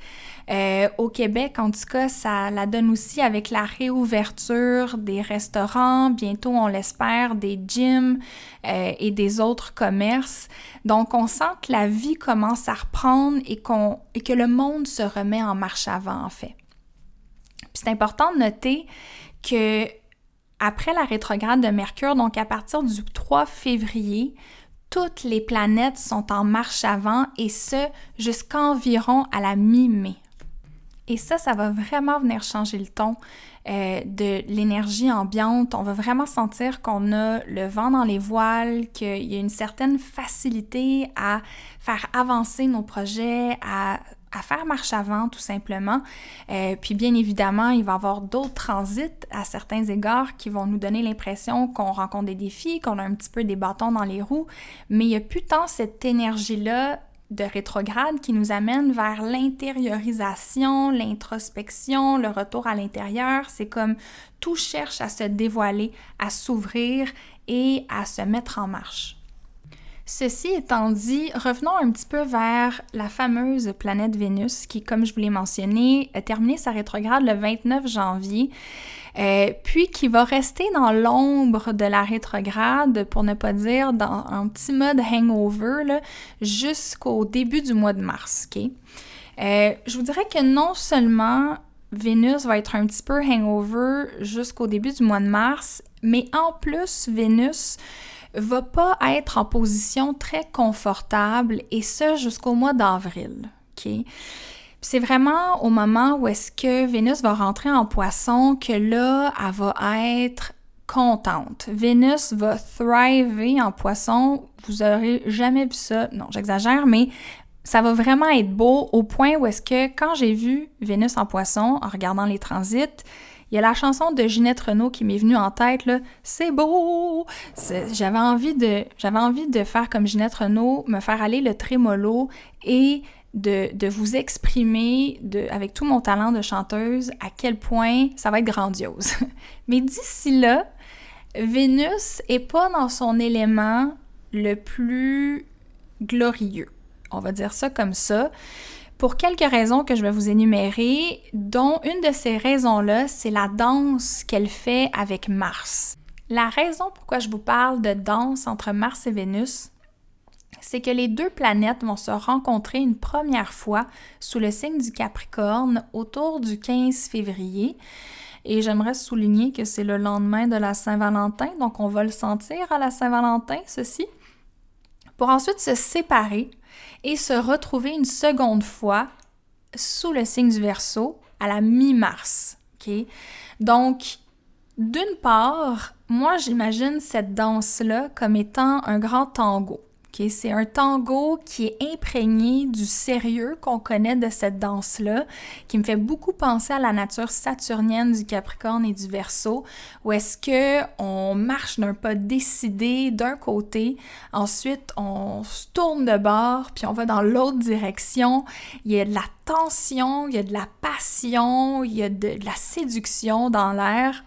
Speaker 1: Euh, au Québec, en tout cas, ça la donne aussi avec la réouverture des restaurants, bientôt, on l'espère, des gyms euh, et des autres commerces. Donc, on sent que la vie commence à reprendre et, qu'on, et que le monde se remet en marche avant, en fait c'est important de noter que après la rétrograde de Mercure, donc à partir du 3 février, toutes les planètes sont en marche avant et ce jusqu'environ à la mi-mai. Et ça, ça va vraiment venir changer le ton euh, de l'énergie ambiante. On va vraiment sentir qu'on a le vent dans les voiles, qu'il y a une certaine facilité à faire avancer nos projets, à faire marche avant, tout simplement. Euh, puis bien évidemment, il va y avoir d'autres transits à certains égards qui vont nous donner l'impression qu'on rencontre des défis, qu'on a un petit peu des bâtons dans les roues, mais il n'y a plus tant cette énergie-là de rétrograde qui nous amène vers l'intériorisation, l'introspection, le retour à l'intérieur. C'est comme tout cherche à se dévoiler, à s'ouvrir et à se mettre en marche. Ceci étant dit, revenons un petit peu vers la fameuse planète Vénus qui, comme je vous l'ai mentionné, a terminé sa rétrograde le 29 janvier, euh, puis qui va rester dans l'ombre de la rétrograde, pour ne pas dire dans un petit mode hangover, jusqu'au début du mois de mars. Euh, je vous dirais que non seulement Vénus va être un petit peu hangover jusqu'au début du mois de mars, mais en plus, Vénus va pas être en position très confortable et ce jusqu'au mois d'avril. C'est vraiment au moment où est-ce que Vénus va rentrer en poisson que là, elle va être contente. Vénus va thriver en poisson. Vous aurez jamais vu ça. Non, j'exagère, mais ça va vraiment être beau au point où est-ce que quand j'ai vu Vénus en poisson en regardant les transits, il y a la chanson de Ginette Renault qui m'est venue en tête, là. C'est beau! J'avais envie, de, j'avais envie de faire comme Ginette Renault, me faire aller le trémolo et de, de vous exprimer avec tout mon talent de chanteuse à quel point ça va être grandiose. Mais d'ici là, Vénus est pas dans son élément le plus glorieux. On va dire ça comme ça pour quelques raisons que je vais vous énumérer, dont une de ces raisons-là, c'est la danse qu'elle fait avec Mars. La raison pourquoi je vous parle de danse entre Mars et Vénus, c'est que les deux planètes vont se rencontrer une première fois sous le signe du Capricorne autour du 15 février. Et j'aimerais souligner que c'est le lendemain de la Saint-Valentin, donc on va le sentir à la Saint-Valentin, ceci, pour ensuite se séparer et se retrouver une seconde fois sous le signe du Verseau à la mi-mars. Donc, d'une part, moi j'imagine cette danse-là comme étant un grand tango. C'est un tango qui est imprégné du sérieux qu'on connaît de cette danse-là, qui me fait beaucoup penser à la nature saturnienne du Capricorne et du Verseau, où est-ce que on marche d'un pas décidé d'un côté, ensuite on se tourne de bord, puis on va dans l'autre direction. Il y a de la tension, il y a de la passion, il y a de, la séduction dans l'air.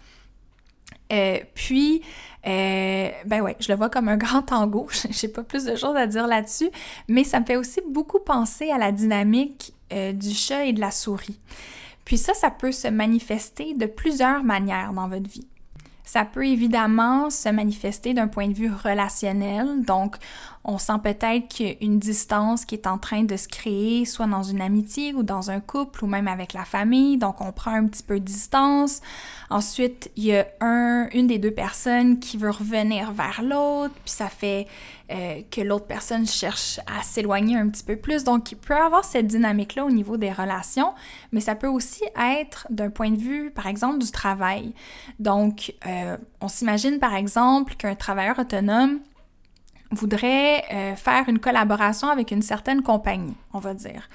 Speaker 1: Euh, puis, euh, ben ouais, je le vois comme un grand tango. J'ai pas plus de choses à dire là-dessus, mais ça me fait aussi beaucoup penser à la dynamique euh, du chat et de la souris. Puis ça, ça peut se manifester de plusieurs manières dans votre vie. Ça peut évidemment se manifester d'un point de vue relationnel, donc on sent peut-être qu'il y a une distance qui est en train de se créer, soit dans une amitié ou dans un couple ou même avec la famille, donc on prend un petit peu de distance. Ensuite, il y a un, une des deux personnes qui veut revenir vers l'autre, puis ça fait euh, que l'autre personne cherche à s'éloigner un petit peu plus. Donc, il peut y avoir cette dynamique-là au niveau des relations, mais ça peut aussi être d'un point de vue, par exemple, du travail. Donc, euh, on s'imagine, par exemple, qu'un travailleur autonome voudrait euh, faire une collaboration avec une certaine compagnie, on va dire.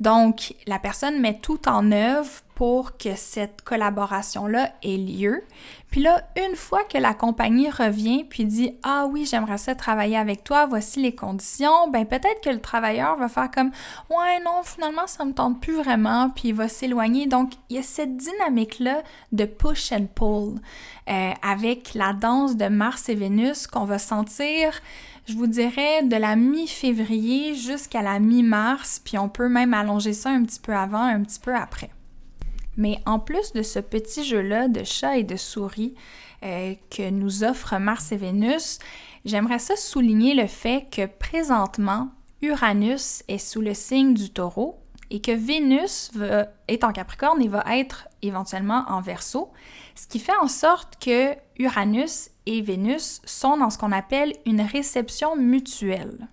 Speaker 1: Donc, la personne met tout en œuvre pour que cette collaboration-là ait lieu. Puis là, une fois que la compagnie revient puis dit Ah oui, j'aimerais ça travailler avec toi, voici les conditions, ben peut-être que le travailleur va faire comme Ouais, non, finalement, ça me tente plus vraiment, puis il va s'éloigner. Donc, il y a cette dynamique-là de push and pull euh, avec la danse de Mars et Vénus qu'on va sentir je vous dirais de la mi-février jusqu'à la mi-mars, puis on peut même allonger ça un petit peu avant, un petit peu après. Mais en plus de ce petit jeu-là de chat et de souris euh, que nous offrent Mars et Vénus, j'aimerais ça souligner le fait que présentement, Uranus est sous le signe du taureau et que Vénus est en Capricorne et va être éventuellement en Verseau, ce qui fait en sorte que Uranus et Vénus sont dans ce qu'on appelle une réception mutuelle.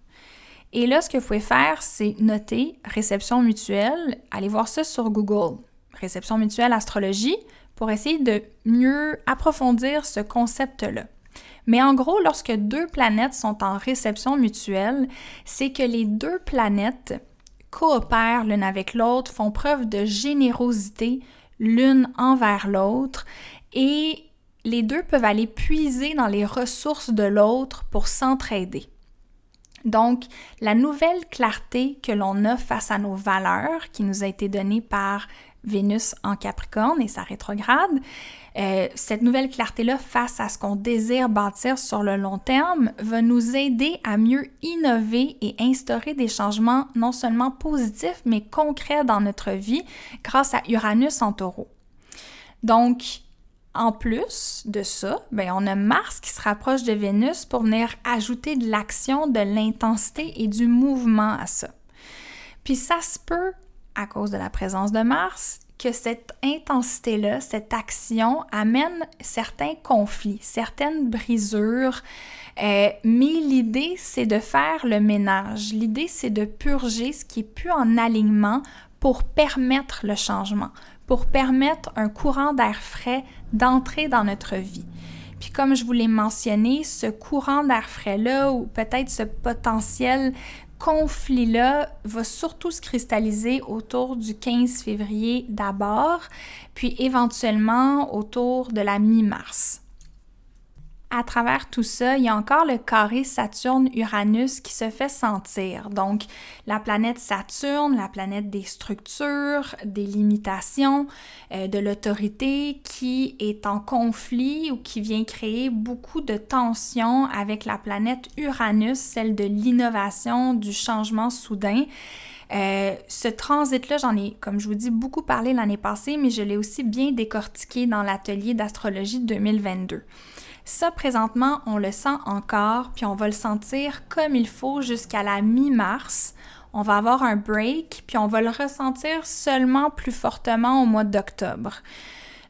Speaker 1: Et là, ce que vous pouvez faire, c'est noter réception mutuelle. Allez voir ça sur Google. Réception mutuelle astrologie pour essayer de mieux approfondir ce concept-là. Mais en gros, lorsque deux planètes sont en réception mutuelle, c'est que les deux planètes coopèrent l'une avec l'autre, font preuve de générosité l'une envers l'autre et les deux peuvent aller puiser dans les ressources de l'autre pour s'entraider. Donc, la nouvelle clarté que l'on a face à nos valeurs, qui nous a été donnée par Vénus en Capricorne et sa rétrograde, euh, cette nouvelle clarté-là face à ce qu'on désire bâtir sur le long terme va nous aider à mieux innover et instaurer des changements non seulement positifs, mais concrets dans notre vie grâce à Uranus en taureau. Donc, en plus de ça, ben, on a Mars qui se rapproche de Vénus pour venir ajouter de l'action, de l'intensité et du mouvement à ça. Puis ça se peut, à cause de la présence de Mars, que cette intensité-là, cette action amène certains conflits, certaines brisures, euh, mais l'idée, c'est de faire le ménage. L'idée, c'est de purger ce qui est plus en alignement pour permettre le changement, pour permettre un courant d'air frais d'entrer dans notre vie. Puis comme je vous l'ai mentionné, ce courant d'air frais-là, ou peut-être ce potentiel conflit-là va surtout se cristalliser autour du 15 février d'abord, puis éventuellement autour de la mi-mars à travers tout ça, il y a encore le carré Saturne-Uranus qui se fait sentir. Donc, la planète Saturne, la planète des structures, des limitations, euh, de l'autorité qui est en conflit ou qui vient créer beaucoup de tensions avec la planète Uranus, celle de l'innovation, du changement soudain. Euh, ce transit-là, j'en ai, comme je vous dis, beaucoup parlé l'année passée, mais je l'ai aussi bien décortiqué dans l'atelier d'astrologie 2022. Ça, présentement, on le sent encore, puis on va le sentir comme il faut jusqu'à la mi-mars. On va avoir un break, puis on va le ressentir seulement plus fortement au mois d'octobre.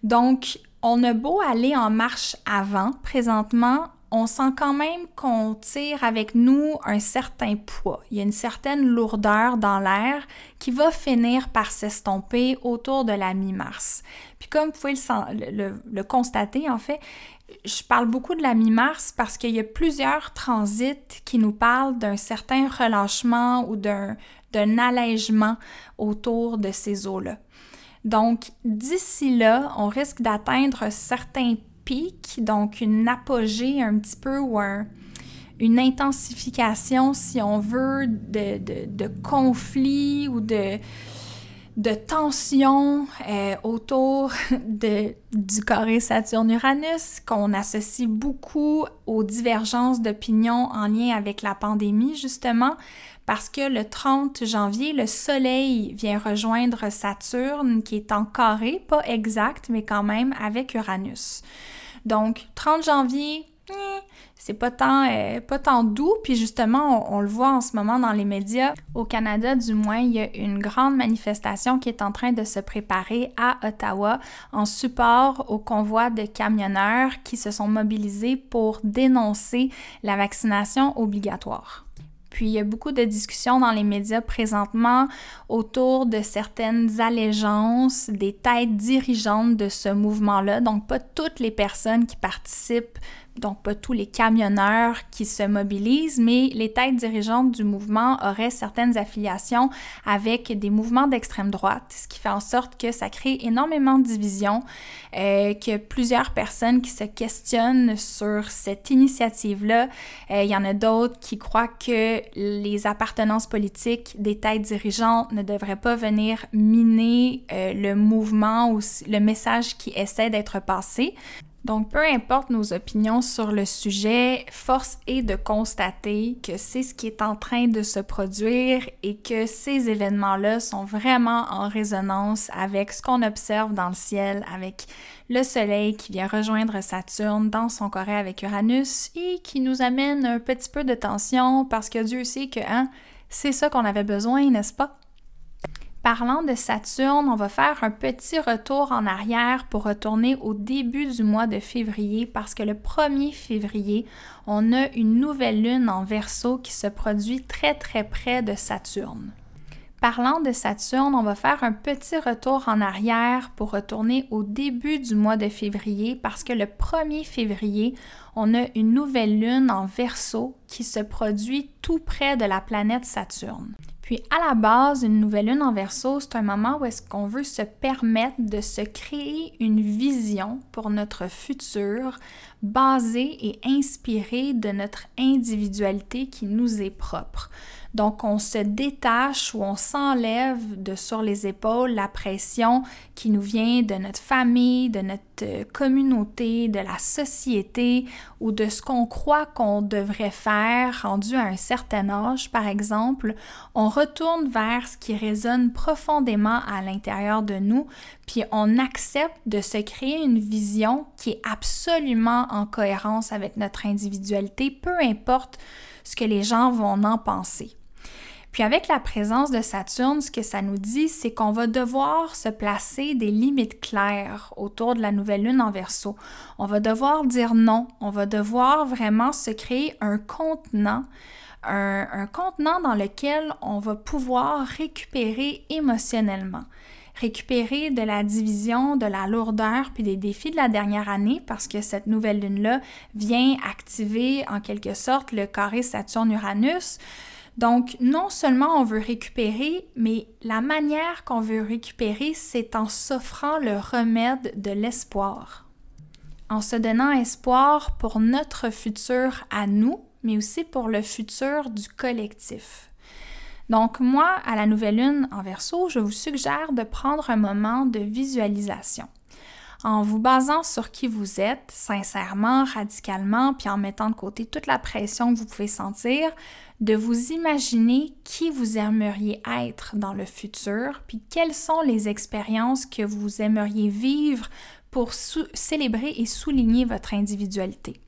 Speaker 1: Donc, on a beau aller en marche avant, présentement, on sent quand même qu'on tire avec nous un certain poids. Il y a une certaine lourdeur dans l'air qui va finir par s'estomper autour de la mi-mars. Puis comme vous pouvez le, constater, en fait, je parle beaucoup de la mi-mars parce qu'il y a plusieurs transits qui nous parlent d'un certain relâchement ou d'un allègement autour de ces eaux-là. Donc, d'ici là, on risque d'atteindre certains pics, donc une apogée un petit peu ou une intensification, si on veut, de, de, de conflits ou de, de tension euh, autour de, du carré Saturne-Uranus qu'on associe beaucoup aux divergences d'opinion en lien avec la pandémie, justement, parce que le 30 janvier, le Soleil vient rejoindre Saturne, qui est en carré, pas exact, mais quand même avec Uranus. Donc, 30 janvier, c'est pas tant, euh, pas tant doux. Puis justement, on, le voit en ce moment dans les médias. Au Canada, du moins, il y a une grande manifestation qui est en train de se préparer à Ottawa en support au convoi de camionneurs qui se sont mobilisés pour dénoncer la vaccination obligatoire. Puis il y a beaucoup de discussions dans les médias présentement autour de certaines allégeances des têtes dirigeantes de ce mouvement-là. Donc pas toutes les personnes qui participent donc pas tous les camionneurs qui se mobilisent, mais les têtes dirigeantes du mouvement auraient certaines affiliations avec des mouvements d'extrême droite, ce qui fait en sorte que ça crée énormément de divisions, euh, que plusieurs personnes qui se questionnent sur cette initiative-là. Euh, il y en a d'autres qui croient que les appartenances politiques des têtes dirigeantes ne devraient pas venir miner euh, le mouvement ou le message qui essaie d'être passé. Donc, peu importe nos opinions sur le sujet, force est de constater que c'est ce qui est en train de se produire et que ces événements-là sont vraiment en résonance avec ce qu'on observe dans le ciel, avec le Soleil qui vient rejoindre Saturne dans son carré avec Uranus et qui nous amène un petit peu de tension parce que Dieu sait que hein, c'est ça qu'on avait besoin, n'est-ce pas? Parlant de Saturne, on va faire un petit retour en arrière pour retourner au début du mois de février parce que le 1er février, on a une nouvelle lune en verso qui se produit très très près de Saturne. Parlant de Saturne, on va faire un petit retour en arrière pour retourner au début du mois de février parce que le 1er février, on a une nouvelle lune en verso qui se produit tout près de la planète Saturne. Puis à la base, une nouvelle lune en verso, c'est un moment où est-ce qu'on veut se permettre de se créer une vision pour notre futur basée et inspirée de notre individualité qui nous est propre. Donc, on se détache ou on s'enlève de sur les épaules la pression qui nous vient de notre famille, de notre euh, communauté, de la société ou de ce qu'on croit qu'on devrait faire rendu à un certain âge, par exemple. On retourne vers ce qui résonne profondément à l'intérieur de nous, puis on accepte de se créer une vision qui est absolument en cohérence avec notre individualité, peu importe ce que les gens vont en penser. Puis avec la présence de Saturne, ce que ça nous dit, c'est qu'on va devoir se placer des limites claires autour de la nouvelle lune en verso. On va devoir dire non, on va devoir vraiment se créer un contenant, un, contenant dans lequel on va pouvoir récupérer émotionnellement récupérer de la division, de la lourdeur, puis des défis de la dernière année, parce que cette nouvelle lune-là vient activer en quelque sorte le carré Saturne-Uranus. Donc, non seulement on veut récupérer, mais la manière qu'on veut récupérer, c'est en s'offrant le remède de l'espoir. En se donnant espoir pour notre futur à nous, mais aussi pour le futur du collectif. Donc, moi, à la nouvelle lune en verso, je vous suggère de prendre un moment de visualisation en vous basant sur qui vous êtes, sincèrement, radicalement, puis en mettant de côté toute la pression que vous pouvez sentir, de vous imaginer qui vous aimeriez être dans le futur, puis quelles sont les expériences que vous aimeriez vivre pour célébrer et souligner votre individualité.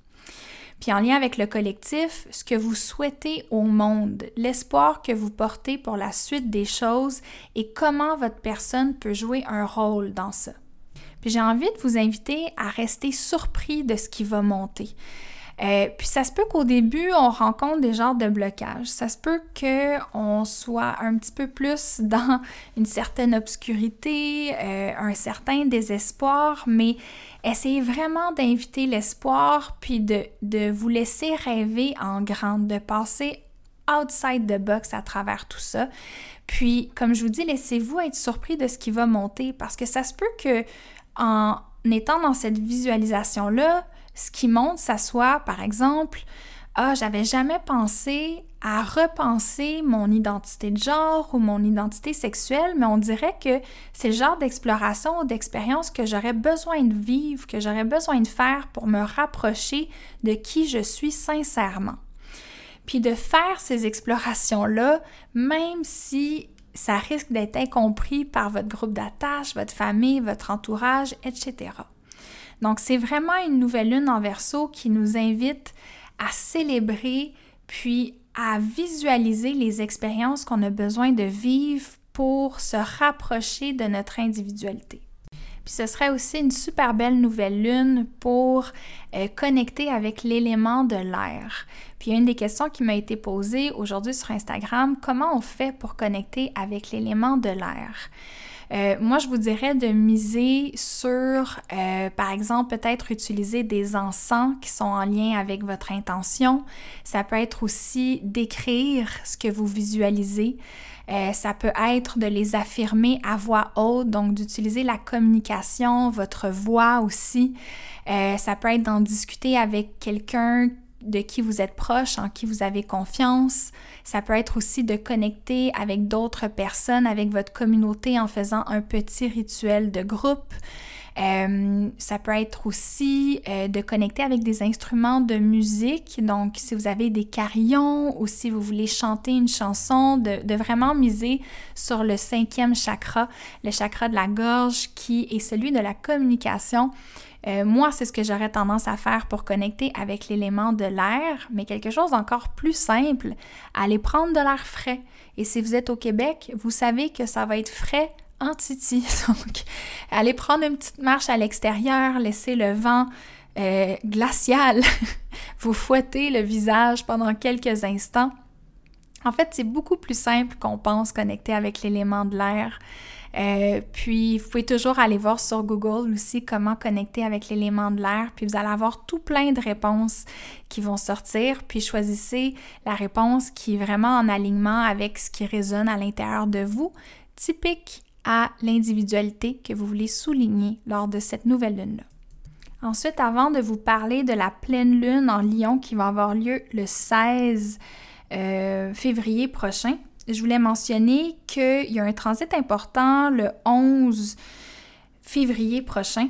Speaker 1: Puis en lien avec le collectif, ce que vous souhaitez au monde, l'espoir que vous portez pour la suite des choses et comment votre personne peut jouer un rôle dans ça. Puis j'ai envie de vous inviter à rester surpris de ce qui va monter. Euh, puis ça se peut qu'au début, on rencontre des genres de blocages. Ça se peut qu'on soit un petit peu plus dans une certaine obscurité, euh, un certain désespoir, mais essayez vraiment d'inviter l'espoir, puis de, de vous laisser rêver en grand, de passer outside the box à travers tout ça. Puis, comme je vous dis, laissez-vous être surpris de ce qui va monter parce que ça se peut que en étant dans cette visualisation-là, ce qui monte, ça soit, par exemple, ah, j'avais jamais pensé à repenser mon identité de genre ou mon identité sexuelle, mais on dirait que c'est le genre d'exploration ou d'expérience que j'aurais besoin de vivre, que j'aurais besoin de faire pour me rapprocher de qui je suis sincèrement. Puis de faire ces explorations-là, même si ça risque d'être incompris par votre groupe d'attache, votre famille, votre entourage, etc. Donc, c'est vraiment une nouvelle lune en verso qui nous invite à célébrer puis à visualiser les expériences qu'on a besoin de vivre pour se rapprocher de notre individualité. Puis ce serait aussi une super belle nouvelle lune pour euh, connecter avec l'élément de l'air. Puis une des questions qui m'a été posée aujourd'hui sur Instagram, comment on fait pour connecter avec l'élément de l'air? Euh, moi, je vous dirais de miser sur, euh, par exemple, peut-être utiliser des encens qui sont en lien avec votre intention. Ça peut être aussi d'écrire ce que vous visualisez. Euh, ça peut être de les affirmer à voix haute, donc d'utiliser la communication, votre voix aussi. ça peut être d'en discuter avec quelqu'un de qui vous êtes proche, en qui vous avez confiance. Ça peut être aussi de connecter avec d'autres personnes, avec votre communauté en faisant un petit rituel de groupe. Euh, ça peut être aussi euh, de connecter avec des instruments de musique. Donc, si vous avez des carillons ou si vous voulez chanter une chanson, de, de vraiment miser sur le cinquième chakra, le chakra de la gorge qui est celui de la communication. Euh, moi, c'est ce que j'aurais tendance à faire pour connecter avec l'élément de l'air, mais quelque chose d'encore plus simple, aller prendre de l'air frais. Et si vous êtes au Québec, vous savez que ça va être frais en titi. Donc, allez prendre une petite marche à l'extérieur, laisser le vent euh, glacial vous fouetter le visage pendant quelques instants. En fait, c'est beaucoup plus simple qu'on pense connecter avec l'élément de l'air. Euh, puis, vous pouvez toujours aller voir sur Google aussi comment connecter avec l'élément de l'air, puis vous allez avoir tout plein de réponses qui vont sortir, puis choisissez la réponse qui est vraiment en alignement avec ce qui résonne à l'intérieur de vous, typique à l'individualité que vous voulez souligner lors de cette nouvelle lune-là. Ensuite, avant de vous parler de la pleine lune en Lion qui va avoir lieu le 16 euh, février prochain, je voulais mentionner qu'il y a un transit important le 11 février prochain,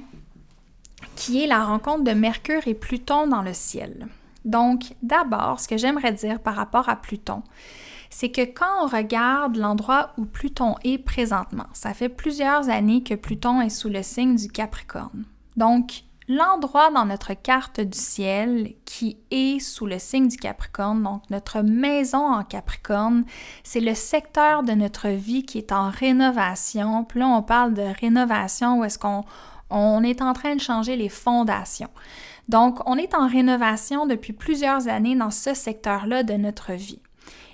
Speaker 1: qui est la rencontre de Mercure et Pluton dans le ciel. Donc, d'abord, ce que j'aimerais dire par rapport à Pluton, c'est que quand on regarde l'endroit où Pluton est présentement, ça fait plusieurs années que Pluton est sous le signe du Capricorne. Donc, l'endroit dans notre carte du ciel qui est sous le signe du Capricorne, donc notre maison en Capricorne, c'est le secteur de notre vie qui est en rénovation. Puis là, on parle de rénovation où est-ce qu'on on est en train de changer les fondations. Donc, on est en rénovation depuis plusieurs années dans ce secteur-là de notre vie.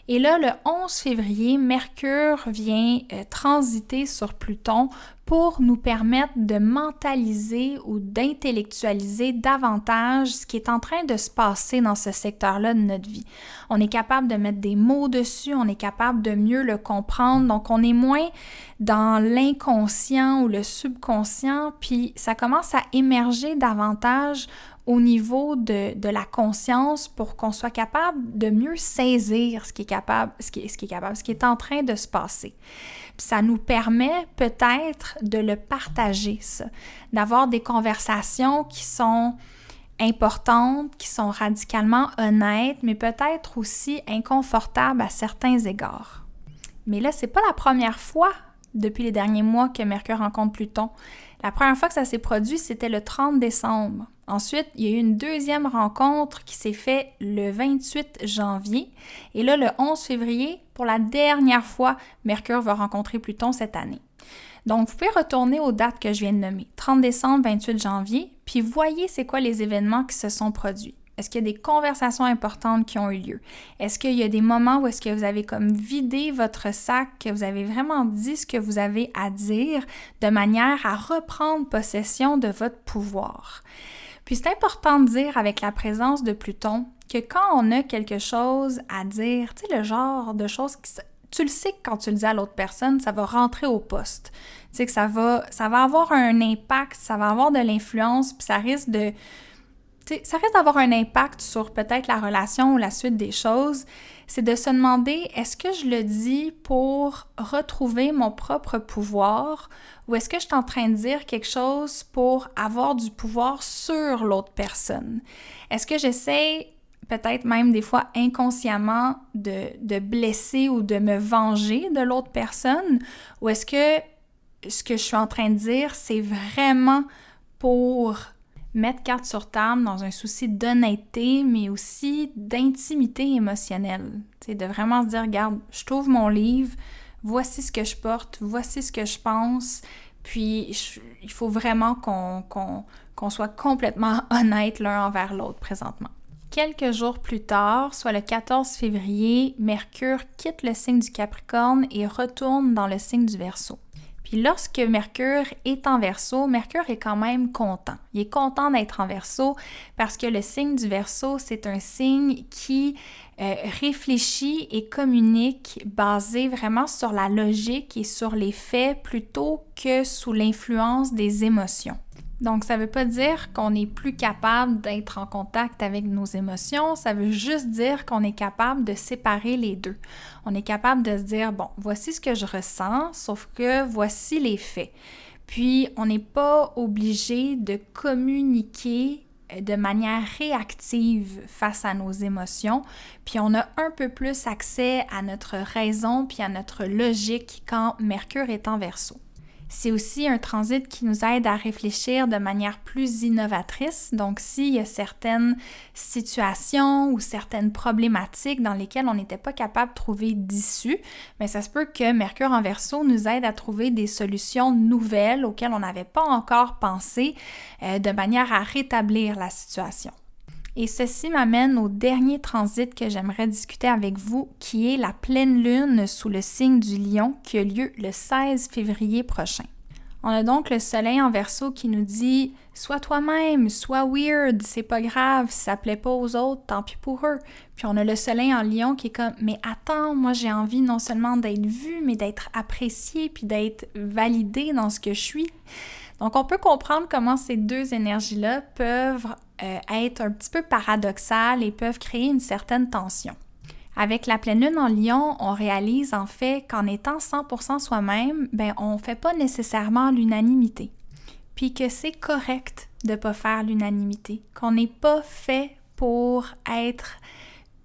Speaker 1: Et là, le 11 février, Mercure vient euh, transiter sur Pluton pour nous permettre de mentaliser ou d'intellectualiser davantage ce qui est en train de se passer dans ce secteur-là de notre vie. On est capable de mettre des mots dessus, on est capable de mieux le comprendre, donc on est moins dans l'inconscient ou le subconscient, puis ça commence à émerger davantage au niveau de, de la conscience pour qu'on soit capable de mieux saisir ce qui est capable, ce qui, ce qui est capable, ce qui est en train de se passer. Puis ça nous permet peut-être de le partager, ça, d'avoir des conversations qui sont importantes, qui sont radicalement honnêtes, mais peut-être aussi inconfortables à certains égards. Mais là, c'est pas la première fois depuis les derniers mois que Mercure rencontre Pluton. La première fois que ça s'est produit, c'était le 30 décembre. Ensuite, il y a eu une deuxième rencontre qui s'est faite le 28 janvier. Et là, le 11 février, pour la dernière fois, Mercure va rencontrer Pluton cette année. Donc, vous pouvez retourner aux dates que je viens de nommer, 30 décembre, 28 janvier, puis voyez c'est quoi les événements qui se sont produits. Est-ce qu'il y a des conversations importantes qui ont eu lieu? Est-ce qu'il y a des moments où est-ce que vous avez comme vidé votre sac, que vous avez vraiment dit ce que vous avez à dire de manière à reprendre possession de votre pouvoir? Puis c'est important de dire avec la présence de Pluton que quand on a quelque chose à dire, tu sais, le genre de choses qui tu le sais que quand tu le dis à l'autre personne, ça va rentrer au poste. Tu sais que ça va, ça va avoir un impact, ça va avoir de l'influence, puis ça risque de, ça risque d'avoir un impact sur peut-être la relation ou la suite des choses. C'est de se demander est-ce que je le dis pour retrouver mon propre pouvoir ou est-ce que je suis en train de dire quelque chose pour avoir du pouvoir sur l'autre personne? Est-ce que j'essaie peut-être même des fois inconsciemment de, de blesser ou de me venger de l'autre personne? Ou est-ce que ce que je suis en train de dire, c'est vraiment pour mettre carte sur table dans un souci d'honnêteté, mais aussi d'intimité émotionnelle. C'est de vraiment se dire, regarde, je trouve mon livre, voici ce que je porte, voici ce que je pense, puis il faut vraiment qu'on soit complètement honnête l'un envers l'autre présentement. Quelques jours plus tard, soit le 14 février, Mercure quitte le signe du Capricorne et retourne dans le signe du Verseau. Puis lorsque Mercure est en verso, Mercure est quand même content. Il est content d'être en verso parce que le signe du verso, c'est un signe qui euh, réfléchit et communique basé vraiment sur la logique et sur les faits plutôt que sous l'influence des émotions. Donc, ça ne veut pas dire qu'on n'est plus capable d'être en contact avec nos émotions, ça veut juste dire qu'on est capable de séparer les deux. On est capable de se dire, bon, voici ce que je ressens, sauf que voici les faits. Puis, on n'est pas obligé de communiquer euh, de manière réactive face à nos émotions, puis on a un peu plus accès à notre raison puis à notre logique quand Mercure est en verso. C'est aussi un transit qui nous aide à réfléchir de manière plus innovatrice. Donc, s'il y a certaines situations ou certaines problématiques dans lesquelles on n'était pas capable de trouver d'issue, mais ça se peut que Mercure en verso nous aide à trouver des solutions nouvelles auxquelles on n'avait pas encore pensé euh, de manière à rétablir la situation. Et ceci m'amène au dernier transit que j'aimerais discuter avec vous, qui est la pleine lune sous le signe du lion qui a lieu le 16 février prochain. On a donc le soleil en verso qui nous dit Sois toi-même, sois weird, c'est pas grave, ça plaît pas aux autres, tant pis pour eux. Puis on a le soleil en lion qui est comme Mais attends, moi j'ai envie non seulement d'être vu, mais d'être apprécié, puis d'être validé dans ce que je suis. Donc on peut comprendre comment ces deux énergies-là peuvent euh, être un petit peu paradoxales et peuvent créer une certaine tension. Avec la pleine lune en lion, on réalise en fait qu'en étant 100% soi-même, ben on fait pas nécessairement l'unanimité. Puis que c'est correct de pas faire l'unanimité, qu'on n'est pas fait pour être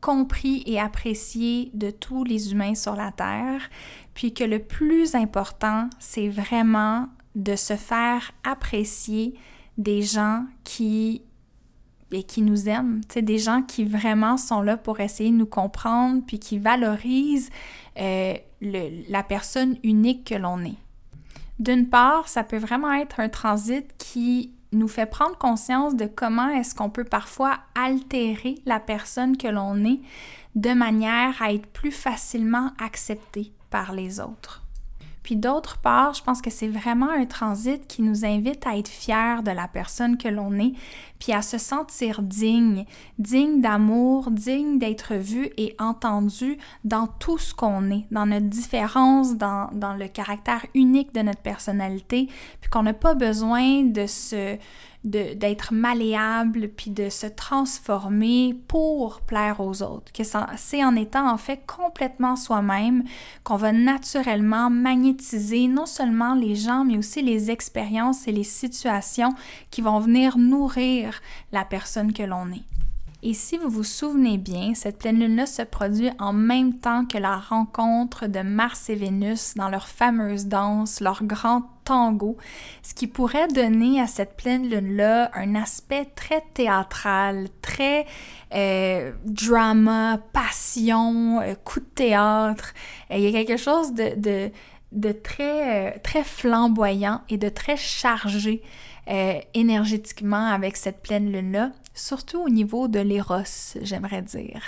Speaker 1: compris et apprécié de tous les humains sur la Terre, puis que le plus important, c'est vraiment de se faire apprécier des gens qui et qui nous aiment, des gens qui vraiment sont là pour essayer de nous comprendre, puis qui valorisent euh, la personne unique que l'on est. D'une part, ça peut vraiment être un transit qui nous fait prendre conscience de comment est-ce qu'on peut parfois altérer la personne que l'on est de manière à être plus facilement accepté par les autres. Puis d'autre part, je pense que c'est vraiment un transit qui nous invite à être fiers de la personne que l'on est, puis à se sentir digne, digne d'amour, digne d'être vu et entendu dans tout ce qu'on est, dans notre différence, dans, dans le caractère unique de notre personnalité, puis qu'on n'a pas besoin de se d'être malléable puis de se transformer pour plaire aux autres. Que c'est en étant en fait complètement soi-même qu'on va naturellement magnétiser non seulement les gens mais aussi les expériences et les situations qui vont venir nourrir la personne que l'on est. Et si vous vous souvenez bien, cette pleine lune-là se produit en même temps que la rencontre de Mars et Vénus dans leur fameuse danse, leur grand tango, ce qui pourrait donner à cette pleine lune-là un aspect très théâtral, très euh, drama, passion, euh, coup de théâtre. il y a quelque chose de, de, très, euh, très flamboyant et de très chargé énergétiquement avec cette pleine lune-là surtout au niveau de l'éros, j'aimerais dire.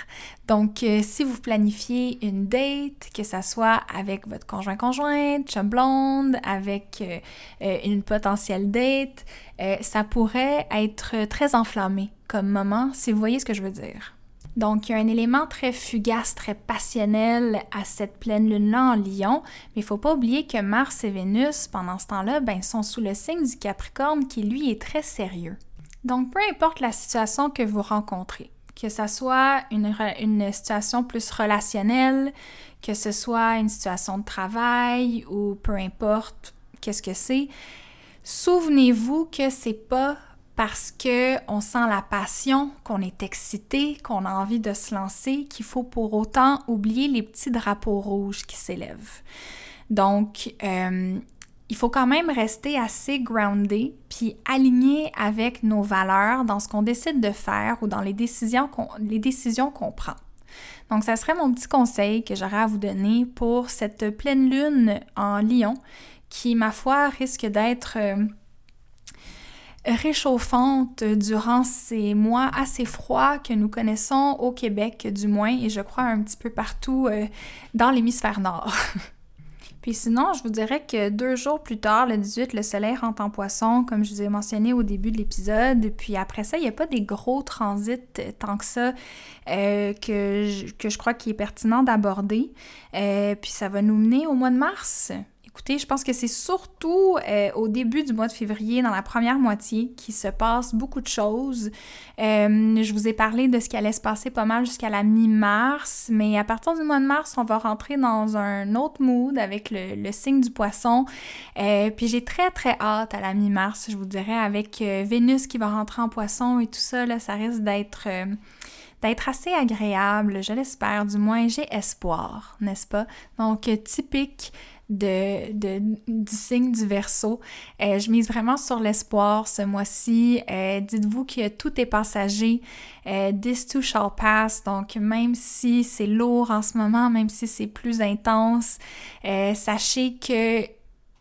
Speaker 1: Donc, euh, si vous planifiez une date, que ça soit avec votre conjoint-conjointe, chum blonde, avec euh, euh, une potentielle date, ça pourrait être très enflammé comme moment, si vous voyez ce que je veux dire. Donc, il y a un élément très fugace, très passionnel à cette pleine lune-là en Lion, mais il ne faut pas oublier que Mars et Vénus, pendant ce temps-là, ben, sont sous le signe du Capricorne qui, lui, est très sérieux. Donc, peu importe la situation que vous rencontrez, que ce soit une, situation plus relationnelle, que ce soit une situation de travail ou peu importe qu'est-ce que c'est, souvenez-vous que c'est pas parce que on sent la passion, qu'on est excité, qu'on a envie de se lancer, qu'il faut pour autant oublier les petits drapeaux rouges qui s'élèvent. Donc, euh, il faut quand même rester assez groundé puis aligné avec nos valeurs dans ce qu'on décide de faire ou dans les décisions qu'on, les décisions qu'on prend. Donc, ça serait mon petit conseil que j'aurais à vous donner pour cette pleine lune en Lion qui, ma foi, risque d'être euh, réchauffante durant ces mois assez froids que nous connaissons au Québec, du moins, et je crois un petit peu partout euh, dans l'hémisphère nord. Puis sinon, je vous dirais que deux jours plus tard, le 18, le soleil rentre en poisson, comme je vous ai mentionné au début de l'épisode. Puis après ça, il n'y a pas des gros transits tant que ça euh, que, je, que je crois qu'il est pertinent d'aborder. Euh, puis ça va nous mener au mois de mars. Écoutez, je pense que c'est surtout euh, au début du mois de février, dans la première moitié, qu'il se passe beaucoup de choses. Euh, je vous ai parlé de ce qui allait se passer pas mal jusqu'à la mi-mars, mais à partir du mois de mars, on va rentrer dans un autre mood avec le, signe du poisson. Euh, puis j'ai très très hâte à la mi-mars, je vous dirais, avec Vénus qui va rentrer en poisson et tout ça, là, ça risque d'être d'être assez agréable, je l'espère, du moins j'ai espoir, n'est-ce pas? Donc typique de, du signe du verso. Euh, je mise vraiment sur l'espoir ce mois-ci. Euh, dites-vous que tout est passager. Euh, this too shall pass. Donc, même si c'est lourd en ce moment, même si c'est plus intense, sachez que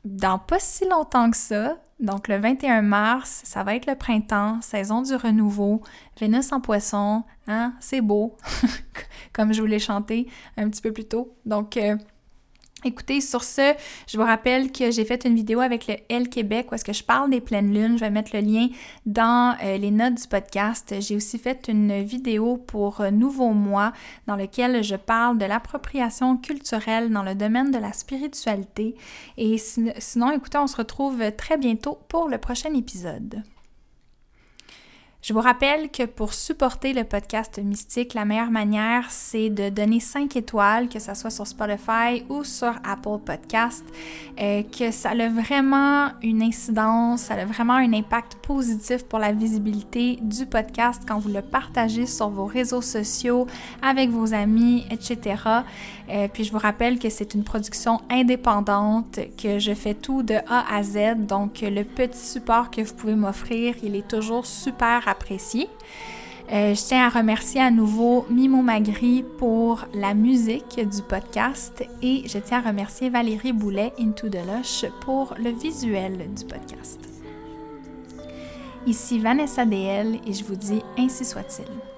Speaker 1: dans pas si longtemps que ça, Donc le 21 mars, ça va être le printemps, saison du renouveau, Vénus en poisson, hein, c'est beau, comme je vous l'ai chanté un petit peu plus tôt. Donc euh, Écoutez, sur ce, je vous rappelle que j'ai fait une vidéo avec le L Québec où est-ce que je parle des pleines lunes. Je vais mettre le lien dans euh, les notes du podcast. J'ai aussi fait une vidéo pour euh, Nouveau Mois dans lequel je parle de l'appropriation culturelle dans le domaine de la spiritualité. Et sinon, écoutez, on se retrouve très bientôt pour le prochain épisode. Je vous rappelle que pour supporter le podcast Mystique, la meilleure manière, c'est de donner 5 étoiles, que ce soit sur Spotify ou sur Apple Podcast, euh, que ça a vraiment une incidence, ça a vraiment un impact positif pour la visibilité du podcast quand vous le partagez sur vos réseaux sociaux, avec vos amis, etc. Euh, puis je vous rappelle que c'est une production indépendante, que je fais tout de A à Z, donc le petit support que vous pouvez m'offrir, il est toujours super apprécié. Euh, je tiens à remercier à nouveau Mimo Magri pour la musique du podcast et je tiens à remercier Valérie Boulet Into the Lush pour le visuel du podcast. Ici Vanessa DL et je vous dis ainsi soit-il.